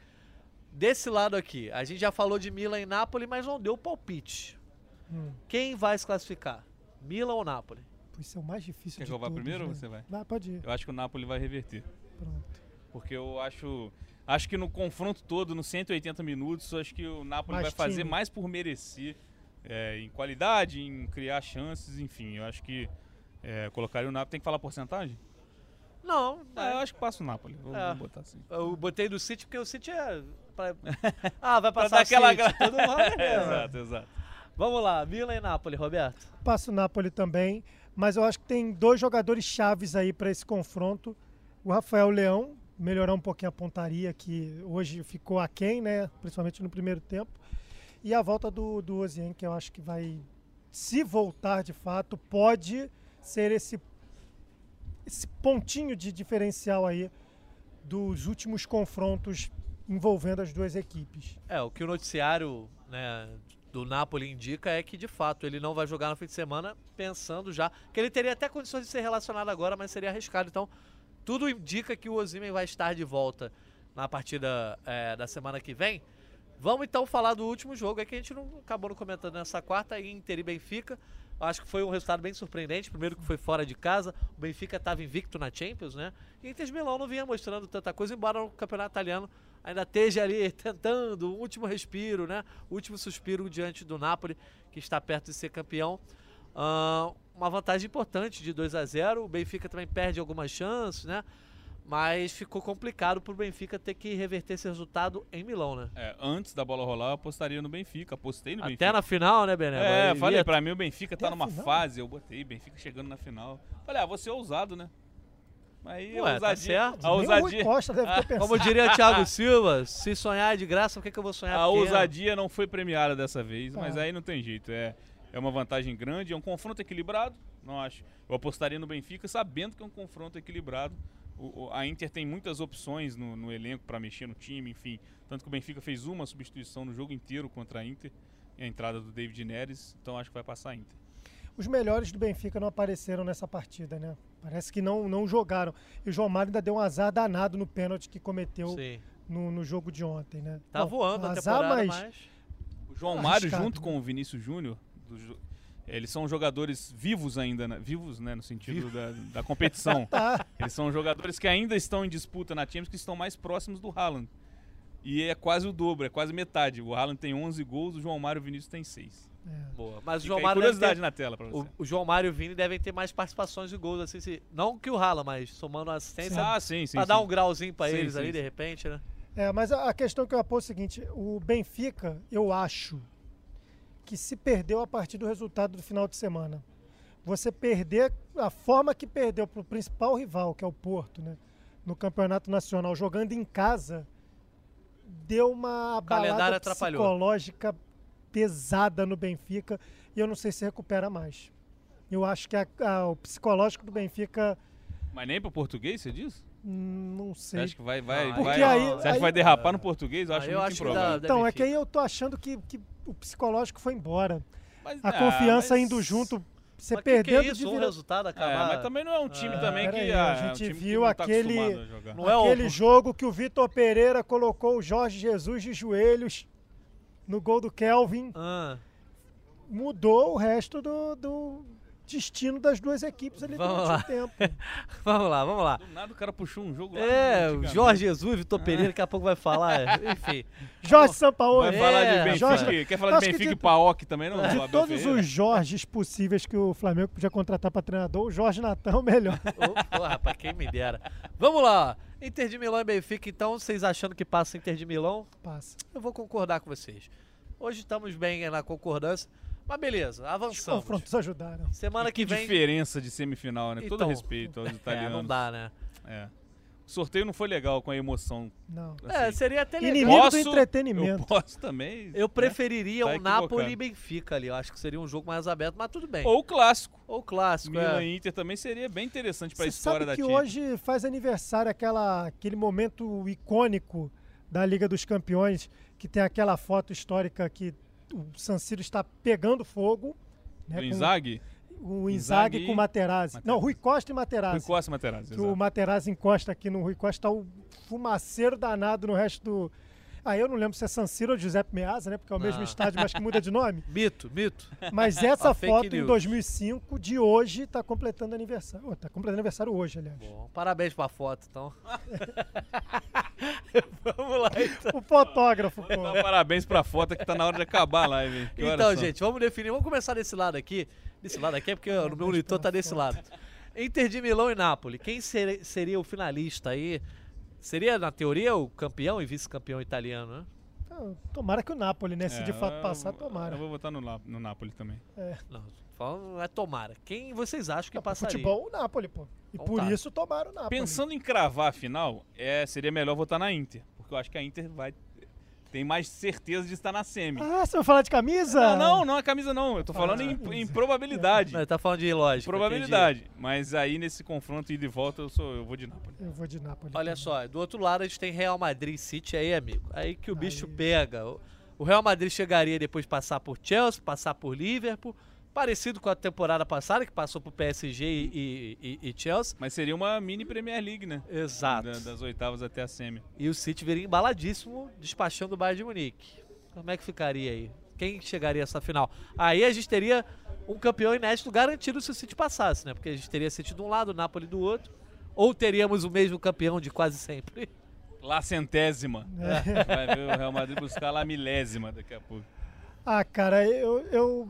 Desse lado aqui, a gente já falou de Milan e Napoli, mas não deu palpite. Hum, Quem vai se classificar? Milan ou Napoli? isso é o mais difícil Quer de que eu vá todos, primeiro ou né? você vai? Vai, pode ir. Eu acho que o Napoli vai reverter. Pronto. Porque eu acho. Acho que no confronto todo, nos 180 minutos, acho que o Napoli Mais vai fazer time. mais por merecer. é, em qualidade, em criar chances, enfim. Eu acho que é, colocaria o Napoli. Tem que falar porcentagem? Não, Ah, eu acho que passa o Napoli. Vou, É. vou botar assim. Eu botei do City porque o City é. pra- Ah, vai Pra passar dar aquela City. gra- Todo mundo, né? exato, exato. Vamos lá, Milan e Napoli, Roberto. Passo o Napoli também, mas eu acho que tem dois jogadores chaves aí para esse confronto. O Rafael Leão, melhorar um pouquinho a pontaria, que hoje ficou aquém, né? Principalmente no primeiro tempo. E a volta do, do Ozien, que eu acho que vai, se voltar de fato, pode ser esse, esse pontinho de diferencial aí dos últimos confrontos envolvendo as duas equipes. É, o que o noticiário né, do Napoli indica é que, de fato, ele não vai jogar no fim de semana pensando já que ele teria até condições de ser relacionado agora, mas seria arriscado. Então, tudo indica que o Osimhen vai estar de volta na partida é, da semana que vem. Vamos então falar do último jogo, é que a gente não acabou não comentando nessa quarta, Inter e Benfica. Acho que foi um resultado bem surpreendente. Primeiro que foi fora de casa, o Benfica estava invicto na Champions, né? E o Inter de Milão não vinha mostrando tanta coisa, embora no campeonato italiano ainda esteja ali tentando o último respiro, né? O último suspiro diante do Napoli, que está perto de ser campeão. Ah, uma vantagem importante de 2 a 0 O Benfica também perde algumas chances, né? Mas ficou complicado para o Benfica ter que reverter esse resultado em Milão, né? É, antes da bola rolar, eu apostaria no Benfica. Apostei no Até Benfica. na final, né, Bené? É, Agora, falei, ia- pra mim o Benfica tá Até a numa final? fase, eu botei Benfica chegando na final. Falei, ah, vou ser ousado, né? Aí Ué, a tá ousadia, certo. a Nem o Rui ousadia, Costa deve ter pensado. Como diria Thiago Silva, se sonhar é de graça, por que, que eu vou sonhar a pequeno? ousadia não foi premiada dessa vez, mas Ah. aí não tem jeito. É, é uma vantagem grande, é um confronto equilibrado, não acho. Eu apostaria no Benfica sabendo que é um confronto equilibrado. O- a Inter tem muitas opções no, no elenco para mexer no time, enfim. Tanto que o Benfica fez uma substituição no jogo inteiro contra a Inter, a entrada do David Neres, então acho que vai passar a Inter. Os melhores do Benfica não apareceram nessa partida, né? Parece que não, não jogaram. E o João Mário ainda deu um azar danado no pênalti que cometeu no, no jogo de ontem, né? Tá Bom, voando a azar, temporada, mas mas... O João Mário, junto com o Vinícius Júnior, do eles são jogadores vivos ainda, né? vivos, né, no sentido da, da competição. Tá. Eles são jogadores que ainda estão em disputa na Champions, que estão mais próximos do Haaland. E é quase o dobro, é quase metade. O Haaland tem 11 gols, o João Mário e o Vinícius tem 6. É. Boa. Mas o João Mário deve curiosidade ter... na tela pra você. O, o João Mário e o Vini devem ter mais participações de gols, assim, se... não que o Rala, mas somando a assistência, Ah, sim, sim. pra sim. dar um grauzinho pra Sim, eles sim, ali, sim. de repente, né? É, mas a a questão que eu aposto é o seguinte: o Benfica, eu acho que se perdeu a partir do resultado do final de semana. Você perder a forma que perdeu para o principal rival, que é o Porto, né? No campeonato nacional, jogando em casa, deu uma abalada atrapalhou. psicológica pesada no Benfica e eu não sei se recupera mais. Eu acho que a- a- o psicológico do Benfica, Mas nem pro português, você diz? Não Você sei. acha que vai, vai, Ah, Porque vai- aí- você acha aí- que vai derrapar no português? Eu Ah, acho eu muito acho que improvável. dá- dá- Então, é que aí eu tô achando que, que o psicológico foi embora. Mas- A ah, confiança mas- indo junto, você mas que que é perdendo isso? de um resultado É, acabar... mas também não é um time Ah, também que ah, a é um gente time que viu não tá aquele-. Não é Aquele o- jogo que o Vitor Pereira colocou o Jorge Jesus de joelhos no gol do Kelvin, Ah, mudou o resto do, do destino das duas equipes ali Vamos durante lá. o tempo. vamos lá, vamos lá. Do nada o cara puxou um jogo lá. É, o. Jorge Jesus, Vitor Pereira, daqui a pouco vai falar. Enfim. Jorge Sampaoli. Vai É, falar de Benfica. Jorge- Quer falar de Benfica de- e Paok também, não? De todos os Jorges possíveis que o Flamengo podia contratar para treinador, o Jorge Natan é o melhor. Pô, rapaz, quem me dera. Vamos lá. Inter de Milão e Benfica, então, vocês achando que passa Inter de Milão? Passa. Eu vou concordar com vocês. Hoje estamos bem na concordância, mas beleza, Os avançamos. confrontos ajudaram. Semana que Que vem. diferença de semifinal, né? Todo Então, respeito aos É, italianos. não dá, né? É. O sorteio não foi legal com a emoção. Não. É, assim. seria até legal. Inimigo do Posso- entretenimento. Eu posso também. Eu preferiria Tá um Napoli e Benfica ali. Eu acho que seria um jogo mais aberto, mas tudo bem. Ou o clássico. Ou o clássico, Milan é. Inter também seria bem interessante pra Você história sabe da que Champions. hoje faz aniversário aquela, aquele momento icônico da Liga dos Campeões, que tem aquela foto histórica que o San Siro está pegando fogo. Né, Do com Inzaghi, o Inzaghi Inzaghi com o Materazzi. Materazzi. Não, Rui Costa e Rui Materazzi. Costa e Materazzi. que o. Materazzi encosta aqui no Rui Costa, tá o fumaceiro danado no resto do... Ah, eu não lembro se é San Siro ou Giuseppe Meazza, né? Porque é o mesmo Não. estádio, mas que muda de nome. Mito, mito. Mas essa foto em news. 2005, de hoje, tá completando aniversário. Oh, tá completando aniversário hoje, aliás. Bom, parabéns pra foto, então. Vamos lá, então. O fotógrafo, pô. Então, parabéns pra foto que tá na hora de acabar a live. hein? Que Então, são? gente, vamos definir. Vamos começar desse lado aqui. Desse lado aqui é porque o meu monitor tá desse lado. Inter de Milão e Nápoles. Quem ser- seria o finalista aí? Seria, na teoria, o campeão e vice-campeão italiano, né? Ah, Tomara que o Napoli, né? Se É, de fato eu- passar, tomara. Eu vou votar no, no Napoli também. Não, tô falando é tomara. Quem vocês acham que Não, pro passaria? futebol, o Napoli, pô. E Então por tá. isso tomaram o Napoli. Pensando em cravar a final, é, seria melhor votar na Inter. Porque eu acho que a Inter vai. Tem mais certeza de estar na semi. Ah, você vai falar de camisa? Não, não, não é camisa não. Eu tô falando Ah, em, camisa. em probabilidade. Não, ele tá falando de lógica. Probabilidade. Mas aí nesse confronto ida e volta eu, sou, eu vou de Napoli. Eu vou de Napoli. Olha também. só, do outro lado a gente tem Real Madrid e City aí, amigo. Aí que o bicho Aí. pega. O- O Real Madrid chegaria depois de passar por Chelsea, passar por Liverpool, parecido com a temporada passada, que passou por PSG e, e- e Chelsea. Mas seria uma mini Premier League, né? Exato. Da- das oitavas até a semi. E o City viria embaladíssimo, despachando o Bayern de Munique. Como é que ficaria aí? Quem chegaria a essa final? Aí a gente teria um campeão inédito garantido se o City passasse, né? Porque a gente teria City de um lado, o Napoli do outro. Ou teríamos o mesmo campeão de quase sempre. Lá centésima. É. Vai ver o Real Madrid buscar lá milésima daqui a pouco. Ah, cara, eu, eu.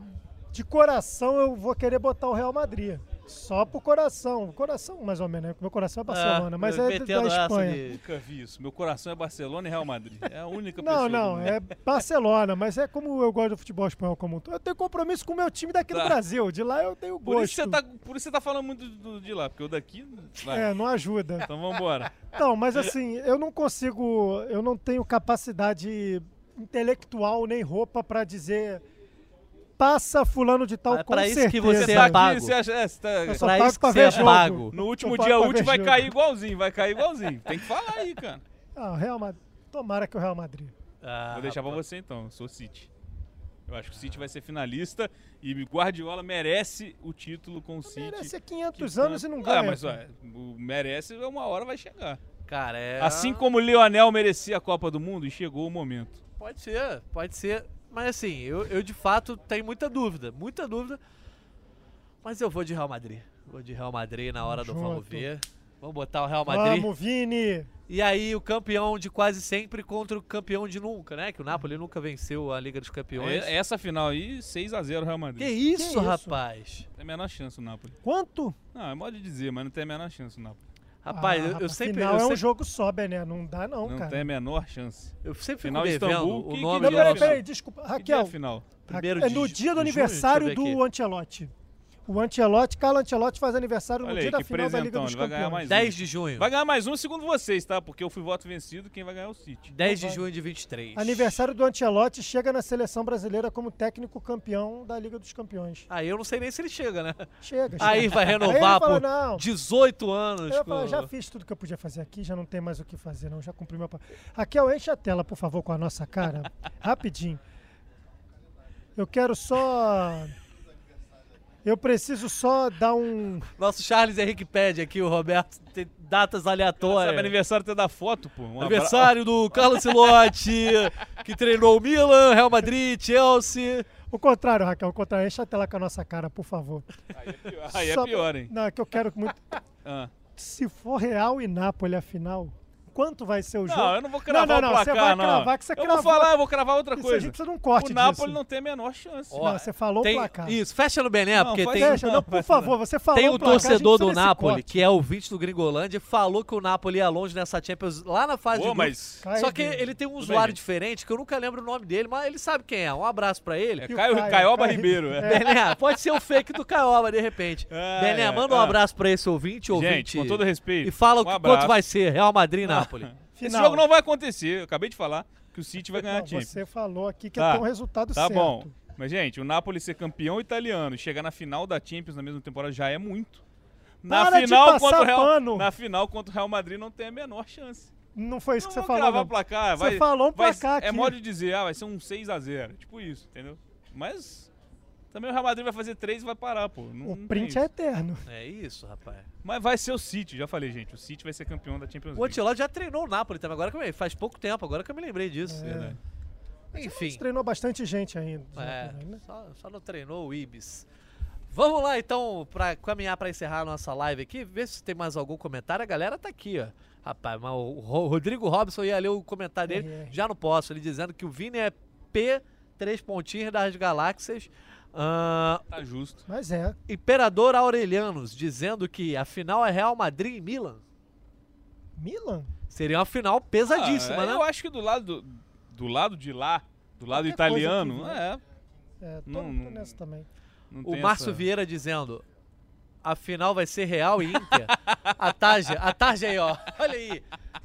De coração eu vou querer botar o Real Madrid. Só pro coração. Coração, mais ou menos, né? Meu coração é Barcelona, mas é da Espanha. de- Nunca vi isso. Meu coração é Barcelona e Real Madrid. É a única Não, pessoa. não, do mundo. é Barcelona, mas é como eu gosto do futebol espanhol como um todo. Eu tenho compromisso com o meu time daqui do Tá. Brasil. De lá eu tenho Por gosto. isso, você tá, por isso você tá falando muito do- de lá, porque o daqui. Vai. É, não ajuda. Então vambora. Não, mas assim, eu não consigo, eu não tenho capacidade intelectual nem roupa pra dizer passa fulano de tal É com pra isso certeza. que você é tá aqui, pago. você acha. é, você tá- Eu só Pra pago isso pra que ver você é jogo. pago. no último dia útil vai jogo. cair igualzinho, vai cair igualzinho. Tem que falar aí, cara. Ah, o Real Madrid. Tomara que o Real Madrid. Ah, Vou deixar pra você então, eu sou City. Eu acho que o City vai ser finalista e Guardiola merece o título com o City. Merece há 500 que anos e não ganha. Ah, mas ué, o merece, uma hora vai chegar. Cara, é. Assim como o Lionel merecia a Copa do Mundo e chegou o momento. Pode ser, pode ser. Mas assim, eu, eu de fato tenho muita dúvida, muita dúvida. Mas eu vou de Real Madrid. Vou de Real Madrid na hora do Junto. vamos ver. Vamos botar o Real Madrid. Vamos, Vini! E aí o campeão de quase sempre contra o campeão de nunca, né? Que o Napoli nunca venceu a Liga dos Campeões. É- Essa final aí, 6x0 Real Que Madrid. isso, isso? rapaz? Tem a menor chance o Napoli. Quanto? Não, é modo de dizer, mas não tem a menor chance o Napoli. Rapaz, Ah, eu, eu rapaz, sempre, Final eu é um sempre, jogo só, Bené. Não dá não, Não, cara. tem a menor chance. eu sempre Final fico devendo Istambul, o que- que nome Não, peraí, é final? peraí, desculpa. Que dia é Raquel, final? Primeiro é no dia do aniversário do aqui. O Ancelotti, Carlo Ancelotti faz aniversário no Olha dia aí, da que final da Liga dos ele vai ganhar Campeões. mais 10 de junho. Vai ganhar mais um, segundo vocês, tá? Porque eu fui voto vencido, quem vai ganhar é o City. 10 de vai. junho de 23. Aniversário do Ancelotti chega na seleção brasileira como técnico campeão da Liga dos Campeões. Aí eu não sei nem se ele chega, né? Chega, chega. Aí vai Aí renovar fala, por não, 18 anos. Eu com- falo, já fiz tudo que eu podia fazer aqui, já não tem mais o que fazer, não. Já cumpri meu papel. Raquel, enche a tela, por favor, com a nossa cara. Rapidinho. Eu quero só. Eu preciso só dar um. Nosso Charles Henrique pede aqui, o Roberto, tem datas Sabe, aleatórias. aniversário até da foto, pô. Um abra- Aniversário do Carlos Silotti, que treinou o Milan, Real Madrid, Chelsea. O contrário, Raquel, o contrário. Enche a tela com a nossa cara, por favor. Aí é pior, aí é pior, hein? Não, é que eu quero muito. Ah. Se for Real e Nápoles a final, quanto vai ser o jogo? Não, eu não vou cravar não, não, o placar, você vai não. cravar que você eu cravou. vou falar, eu vou cravar outra Isso, a coisa. gente precisa de um corte o Napoli disso. não tem a menor chance. Ó, Não, você falou Tem- o placar. Isso, fecha no Bené, Não, porque tem, Deixa, não, Não, por favor, você falou tem o um placar, torcedor do Napoli, que é ouvinte do Gringolândia, falou que o Napoli ia longe nessa Champions lá na fase Pô, de grupos. mas Só que ele tem um Tudo usuário bem, diferente, que eu nunca lembro o nome dele, mas ele sabe quem é. Um abraço pra ele. é o Caio, Caio, Caioba Caio- Ribeiro. É. Bené, pode ser o fake do Caioba, de repente. Bené, é. manda um Ah. abraço pra esse ouvinte, ouvinte. Gente, com todo respeito. E fala o quanto vai ser Real Madrid e Nápoles. Esse jogo não vai acontecer. Eu acabei de falar que o City vai ganhar a Não, Champions. Você falou aqui que Tá. é um resultado Tá certo. bom. Mas, gente, o Napoli ser campeão italiano e chegar na final da Champions na mesma temporada já é muito. Na Para de final, passar contra o Real, pano. na final contra o Real Madrid não tem a menor chance. Não foi isso que não você vou falou, não. placar. Você vai, falou um vai- placar É aqui. modo de dizer, ah, vai ser um 6x0. Tipo isso, entendeu? Mas também o Real Madrid vai fazer 3 e vai parar, pô. Não, O tem print isso. é eterno. É isso, rapaz. Mas vai ser o City, já falei, gente. O City vai ser campeão da Champions O League. Ancelotti já treinou o Napoli também, agora que eu, faz pouco tempo, agora que eu me lembrei disso. É. Verdade. Enfim, treinou bastante gente ainda. é, né? só, só não treinou o Ibis. Vamos lá então, pra caminhar pra encerrar a nossa live aqui, ver se tem mais algum comentário. A galera tá aqui, ó. Rapaz, mas o Ro- Rodrigo Robson ia ler o comentário dele, RR. já não posso. Ele dizendo que o Vini é P, três pontinhos das galáxias. Ah, Tá justo. Mas é. Imperador Aurelianos dizendo que a final é Real Madrid e Milan. Milan? Seria uma final pesadíssima, Ah, né? Eu acho que do lado, do, do lado de lá, do lado Qualquer italiano, aqui, é. É, tô, Não, tô nessa também. O Márcio essa- Vieira dizendo: a final vai ser Real e Inter. a Tarja, a Tarja aí, ó. Olha aí.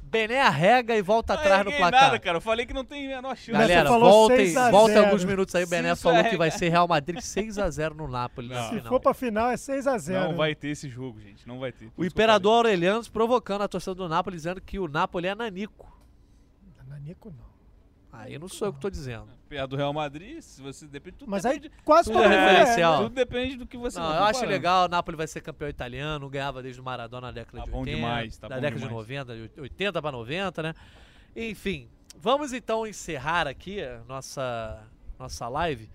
Bené arrega e volta Não atrás no placar. nada, cara. Eu falei que não tem a menor chance. Galera, voltem, 6 a voltem 0. alguns minutos aí. O Bené falou isso que é- vai ser Real Madrid 6x0 no Napoli na Não. Se final. for pra final, é 6x0. Não vai ter esse jogo, gente. Não vai ter. O Imperador Aurelianos provocando a torcida do Napoli, dizendo que o Napoli é nanico. Nanico não. Aí não sou eu que tô dizendo. Perto do Real Madrid, se você depende tudo Mas aí depende, quase tudo todo é mundo referencial. tudo depende do que você Não, vai eu acho legal, o Napoli vai ser campeão italiano, ganhava desde o Maradona na década Tá de bom 80, demais, tá da bom década demais. de 90, de 80 para 90, né? Enfim, vamos então encerrar aqui a nossa nossa live.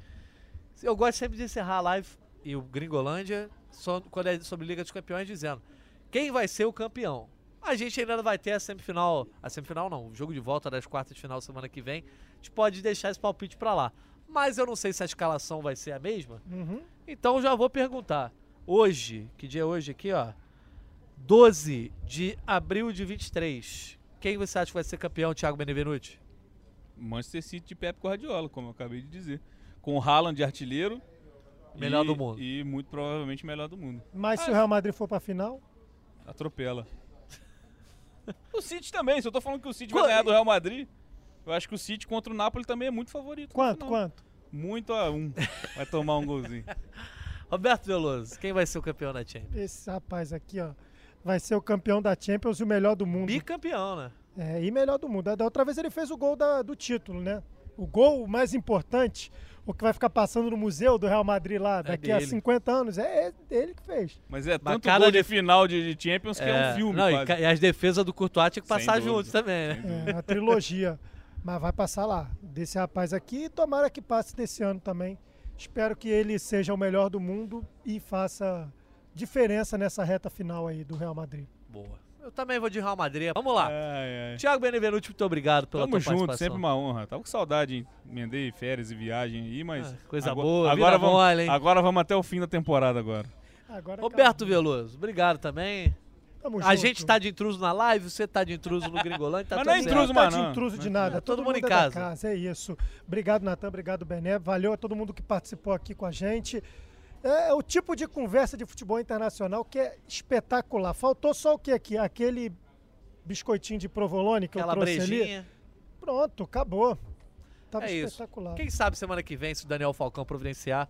Eu gosto sempre de encerrar a live e o Gringolândia só- quando é sobre Liga dos Campeões dizendo quem vai ser o campeão. A gente ainda vai ter a semifinal, a semifinal não, o jogo de volta das quartas de final semana que vem. A gente pode deixar esse palpite pra lá. Mas eu não sei se a escalação vai ser a mesma. Uhum. Então já vou perguntar. hoje, que dia é hoje aqui, ó? 12 de abril de 23. Quem você acha que vai ser campeão, Thiago Benevenuti? Manchester City de Pep Guardiola, como eu acabei de dizer. Com o Haaland de artilheiro. Melhor e, do mundo. E muito provavelmente melhor do mundo. Mas se o Real Madrid for pra final, Atropela. o City também, se eu tô falando que o City vai Qu- ganhar do Real Madrid, eu acho que o City contra o Napoli também é muito favorito. quanto, quanto? Muito a um. Vai tomar um golzinho. Roberto Veloso, quem vai ser o campeão da Champions? Esse rapaz aqui, ó, vai ser o campeão da Champions e o melhor do mundo. Bicampeão, né? É, e melhor do mundo. Da- outra vez ele fez o gol da- do título, né? O gol mais importante, o que vai ficar passando no museu do Real Madrid lá daqui a dele. 50 anos, é, é ele que fez. Mas é tanto cada gol de final de, de Champions que é, um filme Não, e, e as defesas do Courtois tinha que passar juntos também, né? É, a trilogia. Mas vai passar lá, desse rapaz aqui, e tomara que passe desse ano também. Espero que ele seja o melhor do mundo e faça diferença nessa reta final aí do Real Madrid. Boa. Eu também vou de Real Madrid. Vamos lá. Ai, ai. Thiago Benevenuti, muito obrigado pela Tamo tua junto, participação. sempre uma honra. Tava com saudade, hein? Emendei férias e viagem aí, mas. Ah, coisa agora, boa, agora vamos, mole, hein? agora vamos até o fim da temporada agora. Agora Roberto acabou. Veloso, obrigado também. Tamo A junto. gente tá de intruso na live, você tá de intruso no Gringolândia, tá Mas não é intruso, Não tá mano, de não. intruso de Mas- nada. É, todo mundo em é da casa. É isso. Obrigado, Natan. Obrigado, Bené. Valeu a todo mundo que participou aqui com a gente. É o tipo de conversa de futebol internacional que é espetacular. Faltou só o que aqui? Aquele biscoitinho de provolone que Aquela eu trouxe ali. brejinha. Pronto, acabou. Tava É isso. espetacular. Quem sabe semana que vem, se o Daniel Falcão providenciar,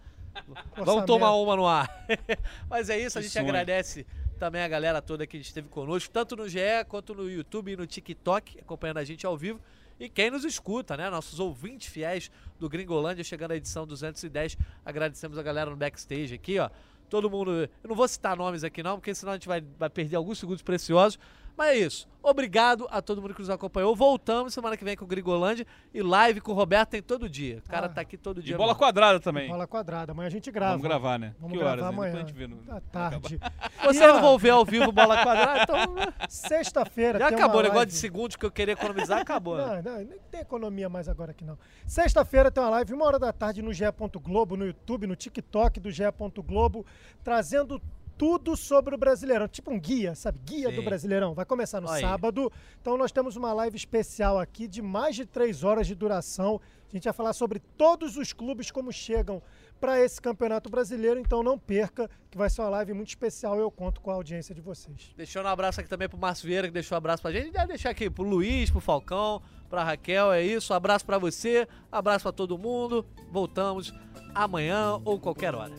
vamos tomar uma no ar. Mas é isso, a gente sonho. agradece também a galera toda que esteve conosco, tanto no GE quanto no YouTube e no TikTok, acompanhando a gente ao vivo. E quem nos escuta, né? Nossos ouvintes fiéis do Gringolândia, chegando à edição 210. Agradecemos a galera no backstage aqui, ó. Todo mundo. Eu não vou citar nomes aqui, não, porque senão a gente vai, vai perder alguns segundos preciosos. Mas é isso. Obrigado a todo mundo que nos acompanhou. Voltamos semana que vem com o Gringolândia e live com o Roberto tem todo dia. O cara Ah. tá aqui todo E dia. bola mesmo. quadrada também. Bola quadrada. Amanhã a gente grava. Vamos gravar, né? Vamos que gravar horas? né? amanhã. Depois a gente vê no... À tarde. Vocês E, não vão ver ao vivo bola quadrada, então. né? Sexta-feira. Já tem acabou. O uma negócio live. de segundos que eu queria economizar acabou. né? Não, não, nem tem economia mais agora aqui não. Sexta-feira tem uma live, uma hora da tarde no GE. Globo, no YouTube, no TikTok do GE. Globo, trazendo tudo sobre o Brasileirão. Tipo um guia, sabe? Guia Sim. do Brasileirão. Vai começar no Aí. sábado. Então nós temos uma live especial aqui de mais de três horas de duração. A gente vai falar sobre todos os clubes como chegam para esse campeonato brasileiro. Então não perca, que vai ser uma live muito especial. Eu conto com a audiência de vocês. Deixando um abraço aqui também pro Márcio Vieira, que deixou um abraço pra gente. Deve deixar aqui pro Luiz, pro Falcão, pra Raquel, é isso. Um abraço pra você, abraço pra todo mundo. Voltamos amanhã ou qualquer hora.